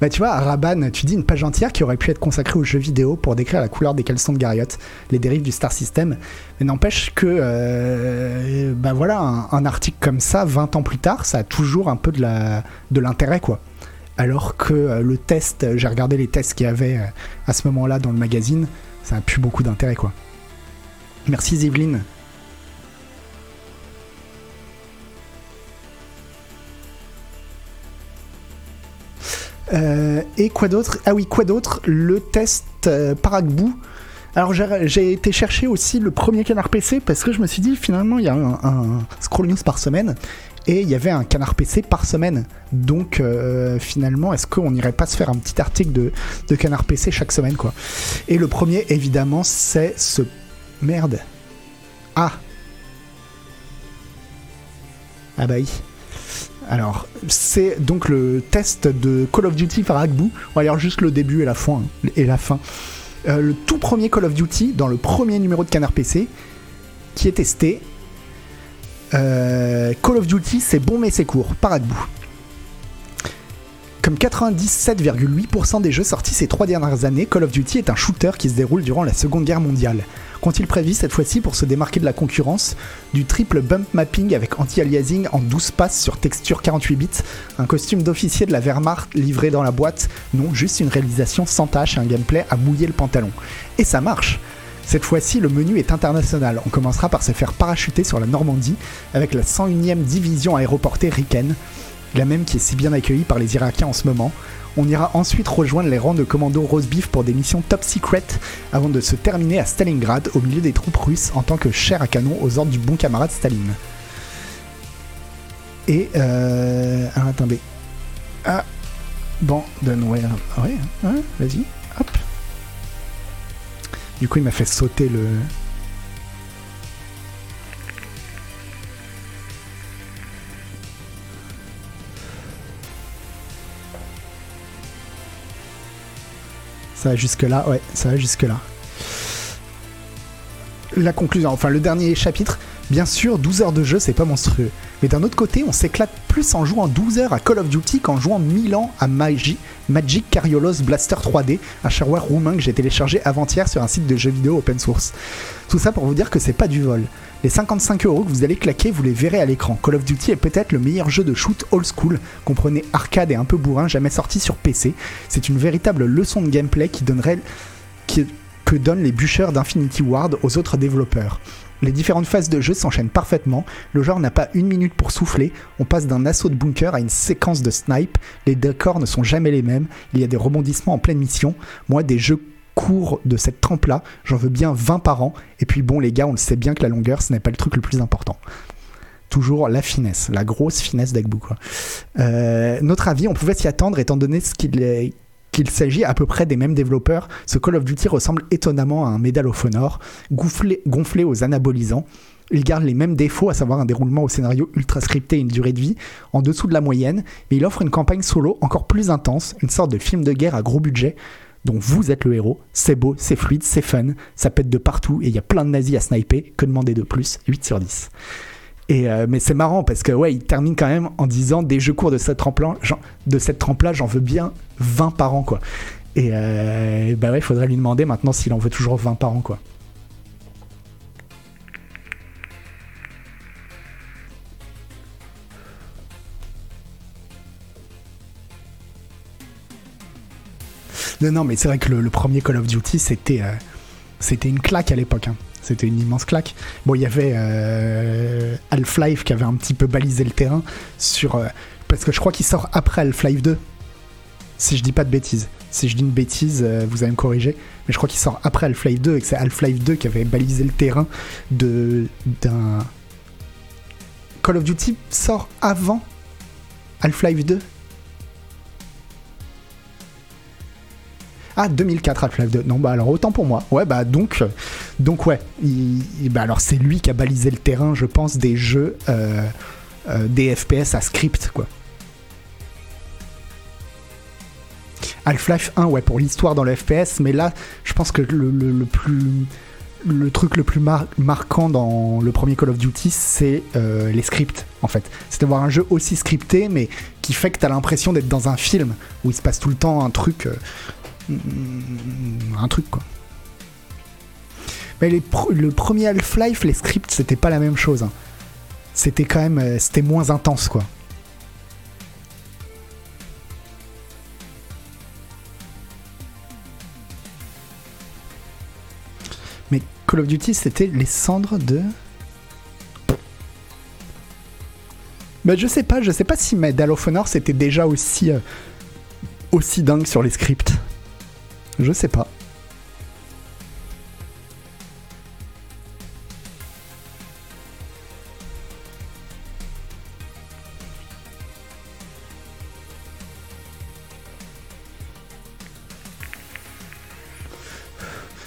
Bah tu vois, Raban, tu dis une page entière qui aurait pu être consacrée aux jeux vidéo pour décrire la couleur des caleçons de Gariot, les dérives du Star System. Mais n'empêche que, euh, bah voilà, un, article comme ça, 20 ans plus tard, ça a toujours un peu de, la, de l'intérêt, quoi. Alors que euh, le test, j'ai regardé les tests qu'il y avait euh, à ce moment-là dans le magazine, ça a plus beaucoup d'intérêt, quoi. Merci Zéveline Euh, et quoi d'autre? Ah oui, quoi d'autre? Le test euh, Alors j'ai été chercher aussi le premier canard PC parce que je me suis dit finalement il y a un, scroll news par semaine et il y avait un canard PC par semaine. Donc euh, finalement est-ce qu'on n'irait pas se faire un petit article de, de canard PC chaque semaine quoi? Et le premier évidemment c'est ce merde. Ah Ah bah oui. Alors, c'est donc le test de Call of Duty par Agbou. On va juste le début et la fin. Et la fin. Euh, le tout premier Call of Duty, dans le premier numéro de Canard PC, qui est testé. Euh, Call of Duty, c'est bon mais c'est court, par. Comme Comme 97,8% des jeux sortis ces trois dernières années, Call of Duty est un shooter qui se déroule durant la Seconde Guerre mondiale. Qu'ont-ils prévu cette fois-ci pour se démarquer de la concurrence Du triple bump mapping avec anti-aliasing en 12 passes sur texture 48 bits, un costume d'officier de la Wehrmacht livré dans la boîte Non, juste une réalisation sans tâche et un gameplay à mouiller le pantalon. Et ça marche cette fois-ci, le menu est international. On commencera par se faire parachuter sur la Normandie avec la 101e division aéroportée Riken, la même qui est si bien accueillie par les Irakiens en ce moment. On ira ensuite rejoindre les rangs de commando Rosebeef pour des missions top secret avant de se terminer à Stalingrad au milieu des troupes russes en tant que chair à canon aux ordres du bon camarade Staline. Et euh... Attendez. Ah. Bon, donne ouais. Ouais, hein, vas-y. Hop. Du coup, il m'a fait sauter le. Ça va jusque là, ouais, ça va jusque là. La conclusion, enfin le dernier chapitre, bien sûr, 12 heures de jeu, c'est pas monstrueux. Mais d'un autre côté, on s'éclate plus en jouant 12 heures à Call of Duty qu'en jouant 1000 ans à Magic, Magic Cariolos Blaster 3D, un shareware roumain que j'ai téléchargé avant-hier sur un site de jeux vidéo open source. Tout ça pour vous dire que c'est pas du vol. Les 55 euros que vous allez claquer, vous les verrez à l'écran. Call of Duty est peut-être le meilleur jeu de shoot old school, comprenez arcade et un peu bourrin, jamais sorti sur PC. C'est une véritable leçon de gameplay qui donnerait. Qui, que donnent les bûcheurs d'Infinity Ward aux autres développeurs. Les différentes phases de jeu s'enchaînent parfaitement, le genre n'a pas une minute pour souffler, on passe d'un assaut de bunker à une séquence de snipe, les décors ne sont jamais les mêmes, il y a des rebondissements en pleine mission. Moi, des jeux courts de cette trempe-là, j'en veux bien 20 par an, et puis bon les gars, on le sait bien que la longueur, ce n'est pas le truc le plus important. Toujours la finesse, la grosse finesse d'Agbu. Euh, notre avis, on pouvait s'y attendre étant donné ce qu'il est qu'il s'agit à peu près des mêmes développeurs, ce Call of Duty ressemble étonnamment à un Medal of Honor, gonflé, aux anabolisants. Il garde les mêmes défauts, à savoir un déroulement au scénario ultra scripté et une durée de vie en dessous de la moyenne, mais il offre une campagne solo encore plus intense, une sorte de film de guerre à gros budget, dont vous êtes le héros. C'est beau, c'est fluide, c'est fun, ça pète de partout et il y a plein de nazis à sniper. Que demander de plus? 8 sur 10. Euh, mais c'est marrant parce que ouais, il termine quand même en disant des jeux courts de cette trempe-là, j'en veux bien 20 par an quoi. Et euh, bah ouais, il faudrait lui demander maintenant s'il en veut toujours 20 par an quoi. Non, non, mais c'est vrai que le, premier Call of Duty, c'était euh, une claque à l'époque. Hein. C'était une immense claque. Bon, il y avait euh, Half-Life qui avait un petit peu balisé le terrain sur. Euh, parce que je crois qu'il sort après Half-Life 2. Si je dis pas de bêtises. Si je dis une bêtise, euh, vous allez me corriger. Mais je crois qu'il sort après Half-Life 2 et que c'est Half-Life 2 qui avait balisé le terrain de d'un. Call of Duty sort avant Half-Life 2 Ah, 2004 Half-Life 2. Non, bah alors autant pour moi. Ouais, bah donc, donc ouais. bah alors c'est lui qui a balisé le terrain, je pense, des jeux, euh, euh, des FPS à script, quoi. Half-Life 1, ouais, pour l'histoire dans le FPS, mais là, je pense que le, plus. Le truc le plus marquant dans le premier Call of Duty, c'est euh, les scripts, en fait. C'est d'avoir un jeu aussi scripté, mais qui fait que t'as l'impression d'être dans un film, où il se passe tout le temps un truc un truc quoi. Mais le premier Half-Life, les scripts, c'était pas la même chose. Hein. C'était quand même, euh, c'était moins intense quoi. Mais Call of Duty, c'était les cendres de. Mais je sais pas, je sais pas si Medal of Honor c'était déjà aussi euh, aussi dingue sur les scripts. Je sais pas.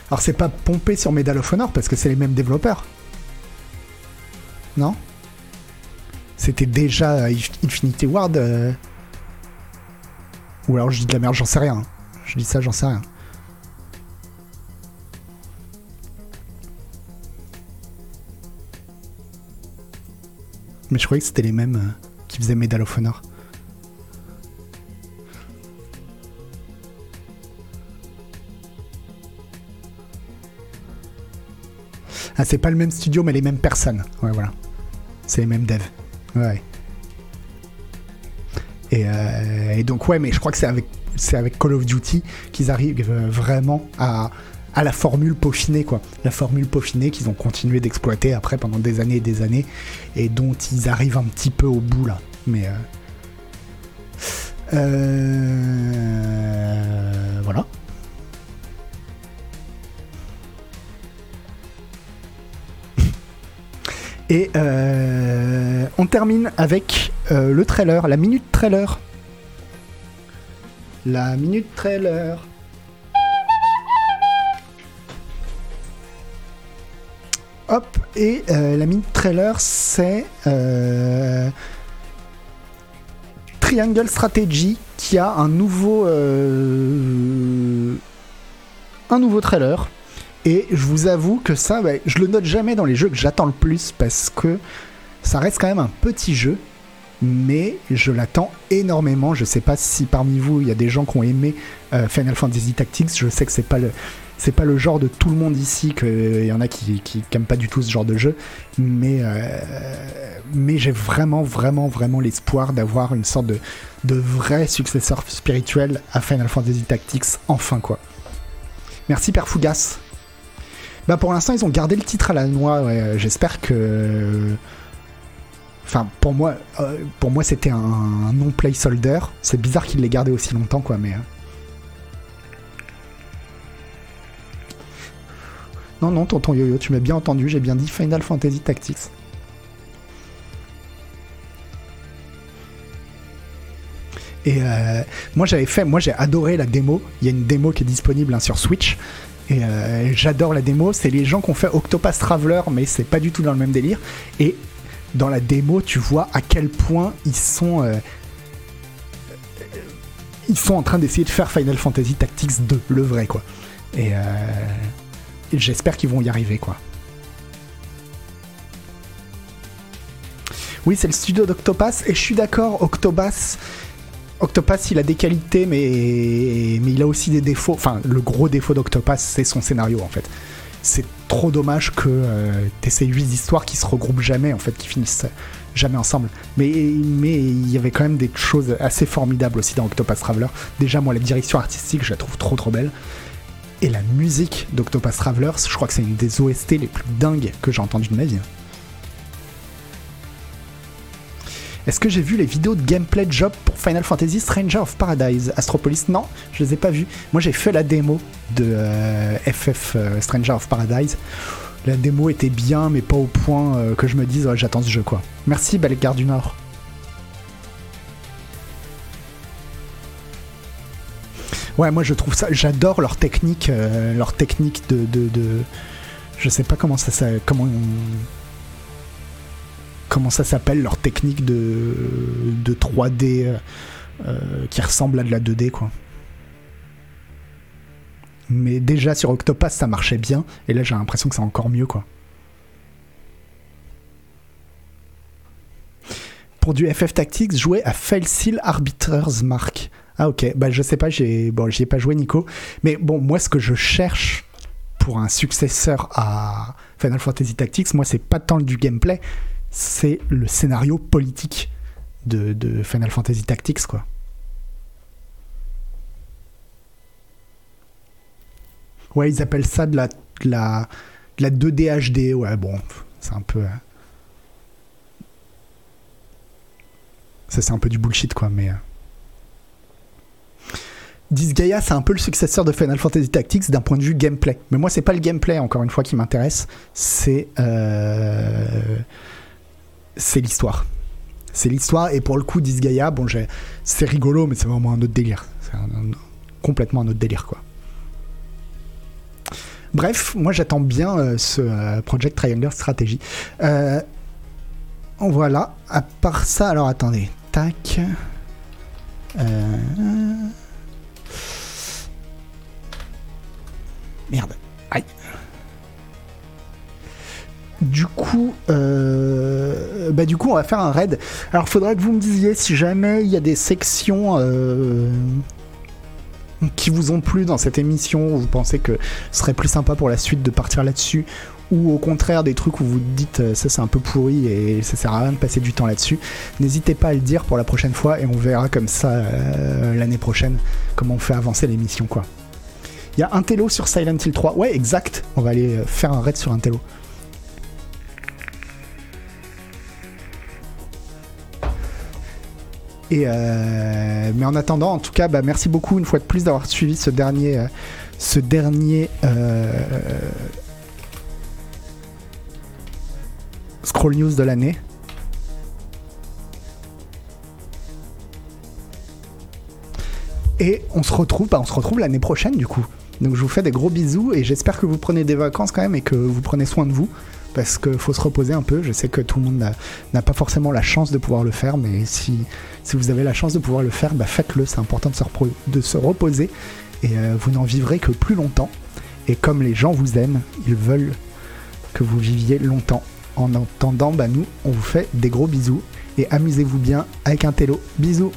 Alors c'est pas pompé sur Medal of Honor parce que c'est les mêmes développeurs. Non? C'était déjà Infinity Ward. Euh. Ou alors je dis de la merde, j'en sais rien. Je dis ça, j'en sais rien. Mais je croyais que c'était les mêmes euh, qui faisaient Medal of Honor. Ah, c'est pas le même studio, mais les mêmes personnes. Ouais, voilà. C'est les mêmes devs. Ouais. Et, euh, et donc, ouais, mais je crois que c'est avec, c'est avec Call of Duty qu'ils arrivent vraiment à à la formule peaufinée, quoi. La formule peaufinée qu'ils ont continué d'exploiter après pendant des années et des années, et dont ils arrivent un petit peu au bout, là. Mais. Euh, euh, voilà. Et euh, on termine avec euh, le trailer, la minute trailer. La minute trailer. Hop, et euh, la minute trailer, c'est Triangle Strategy qui a un nouveau, un nouveau trailer et je vous avoue que ça, je le note jamais dans les jeux que j'attends le plus parce que ça reste quand même un petit jeu, mais je l'attends énormément. Je sais pas si parmi vous il y a des gens qui ont aimé euh, Final Fantasy Tactics. Je sais que c'est pas le c'est pas le genre de tout le monde ici, qu'il y en a qui, qui, pas du tout ce genre de jeu, mais, euh, mais j'ai vraiment, vraiment, vraiment l'espoir d'avoir une sorte de, de vrai successeur spirituel à Final Fantasy Tactics, enfin quoi. Merci Père Fougas. Bah pour l'instant ils ont gardé le titre à la noix. J'espère que. Enfin pour moi, euh, pour moi c'était un, non placeholder. C'est bizarre qu'ils l'aient gardé aussi longtemps quoi, mais. Non non tonton Yo-Yo, tu m'as bien entendu. J'ai bien dit Final Fantasy Tactics. Et euh, moi j'avais fait, moi j'ai adoré la démo. Il y a une démo qui est disponible hein, sur Switch. Et euh, j'adore la démo. C'est les gens qui ont fait Octopath Traveler, mais c'est pas du tout dans le même délire. Et dans la démo, tu vois à quel point ils sont. Euh, ils sont en train d'essayer de faire Final Fantasy Tactics 2, le vrai, quoi. Et, euh, j'espère qu'ils vont y arriver, quoi. Oui, c'est le studio d'Octopath, et je suis d'accord, Octopath Octopath, il a des qualités, mais, mais il a aussi des défauts. Enfin, le gros défaut d'Octopath, c'est son scénario, en fait. C'est trop dommage que euh, t'essayes 8 histoires qui se regroupent jamais, en fait, qui finissent jamais ensemble. Mais mais il y avait quand même des choses assez formidables aussi dans Octopath Traveler. Déjà, moi, la direction artistique, je la trouve trop trop belle. Et la musique d'Octopath Traveler, je crois que c'est une des OST les plus dingues que j'ai entendues de ma vie. Est-ce que j'ai vu les vidéos de gameplay job pour Final Fantasy Stranger of Paradise? Astropolis Non, je les ai pas vus. Moi j'ai fait la démo de FF euh, euh, Stranger of Paradise. La démo était bien, mais pas au point euh, que je me dise j'attends ce jeu quoi. Merci Bellegarde du Nord. Ouais, moi je trouve ça, j'adore leur technique, leur technique de, de, de, je sais pas comment ça, comment comment ça s'appelle leur technique de, de 3D euh, euh, qui ressemble à de la 2D quoi. Mais déjà sur Octopath ça marchait bien et là j'ai l'impression que c'est encore mieux quoi. Pour du FF Tactics, jouer à Seal Arbiter's Mark. Ah ok, bah je sais pas, j'ai bon, j'y ai pas joué Nico, mais bon moi ce que je cherche pour un successeur à Final Fantasy Tactics, moi c'est pas tant du gameplay, c'est le scénario politique de, Final Fantasy Tactics, quoi. Ouais, ils appellent ça de la, la, la 2D HD. Ouais, bon, c'est un peu. Hein. Ça, c'est un peu du bullshit, quoi, mais. Euh. Disgaea, c'est un peu le successeur de Final Fantasy Tactics d'un point de vue gameplay. Mais moi, c'est pas le gameplay, encore une fois, qui m'intéresse. C'est. Euh c'est l'histoire. C'est l'histoire, et pour le coup, Disgaea, bon, c'est rigolo, mais c'est vraiment un autre délire. C'est complètement un autre délire, quoi. Bref, moi j'attends bien euh, ce euh, Project Triangle Strategy. Euh, voilà, à part ça, alors attendez, tac. Merde. Aïe. Du coup, euh, bah du coup, on va faire un raid. Alors, il faudrait que vous me disiez si jamais il y a des sections euh, qui vous ont plu dans cette émission, vous pensez que ce serait plus sympa pour la suite de partir là-dessus, ou au contraire des trucs où vous dites euh, ça c'est un peu pourri et ça sert à rien de passer du temps là-dessus, n'hésitez pas à le dire pour la prochaine fois et on verra comme ça euh, l'année prochaine comment on fait avancer l'émission quoi. Il y a un télo sur Silent Hill 3. Ouais, exact. On va aller euh, faire un raid sur un télo. Et euh, mais en attendant, en tout cas, bah, merci beaucoup une fois de plus d'avoir suivi ce dernier, euh, ce dernier scroll news de l'année. Et on se retrouve, bah, on se retrouve l'année prochaine du coup. Donc je vous fais des gros bisous et j'espère que vous prenez des vacances quand même et que vous prenez soin de vous parce qu'il faut se reposer un peu. Je sais que tout le monde n'a- pas forcément la chance de pouvoir le faire, mais si, vous avez la chance de pouvoir le faire, bah faites-le. C'est important de se, repro- de se reposer et euh, vous n'en vivrez que plus longtemps. Et comme les gens vous aiment, ils veulent que vous viviez longtemps. En attendant, bah nous, on vous fait des gros bisous et amusez-vous bien avec un télo. Bisous